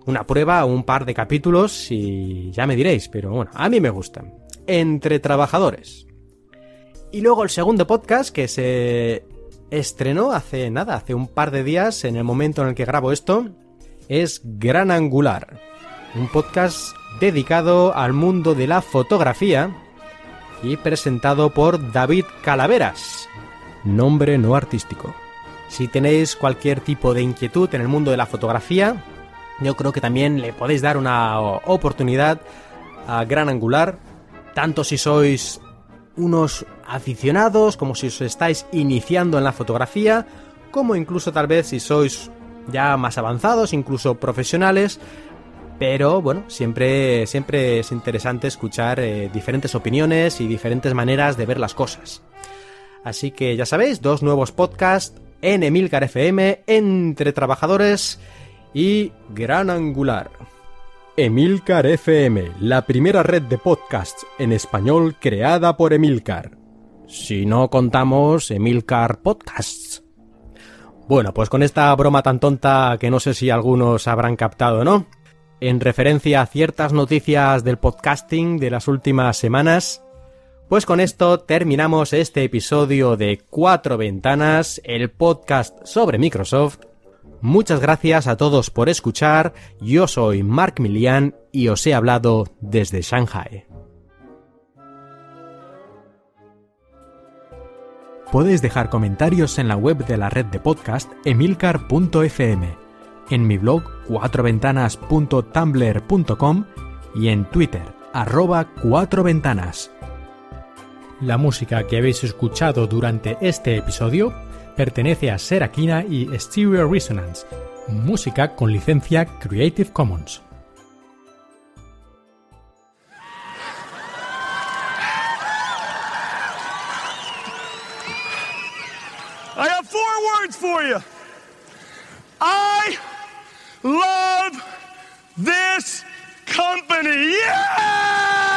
una prueba o un par de capítulos y ya me diréis, pero bueno, a mí me gustan. Entre trabajadores. Y luego el segundo podcast que se estrenó hace nada, hace un par de días, en el momento en el que grabo esto, es Gran Angular. Un podcast dedicado al mundo de la fotografía y presentado por David Calaveras, nombre no artístico. Si tenéis cualquier tipo de inquietud en el mundo de la fotografía, yo creo que también le podéis dar una oportunidad a Gran Angular, tanto si sois unos aficionados, como si os estáis iniciando en la fotografía, como incluso tal vez si sois ya más avanzados, incluso profesionales, pero bueno, siempre, siempre es interesante escuchar eh, diferentes opiniones y diferentes maneras de ver las cosas. Así que ya sabéis, dos nuevos podcasts en Emilcar FM, Entre Trabajadores y Gran Angular. Emilcar FM, la primera red de podcasts en español creada por Emilcar. Si no contamos Emilcar Podcasts. Bueno, pues con esta broma tan tonta que no sé si algunos habrán captado, ¿no? En referencia a ciertas noticias del podcasting de las últimas semanas, pues con esto terminamos este episodio de Cuatro Ventanas, el podcast sobre Microsoft. Muchas gracias a todos por escuchar, yo soy Mark Milian y os he hablado desde Shanghai. Puedes dejar comentarios en la web de la red de podcast emilcar.fm, en mi blog cuatroventanas.tumblr.com y en Twitter arroba cuatro ventanas. La música que habéis escuchado durante este episodio pertenece a Serakina y Stereo Resonance, música con licencia Creative Commons. I have four words for you. Love this company. Yeah!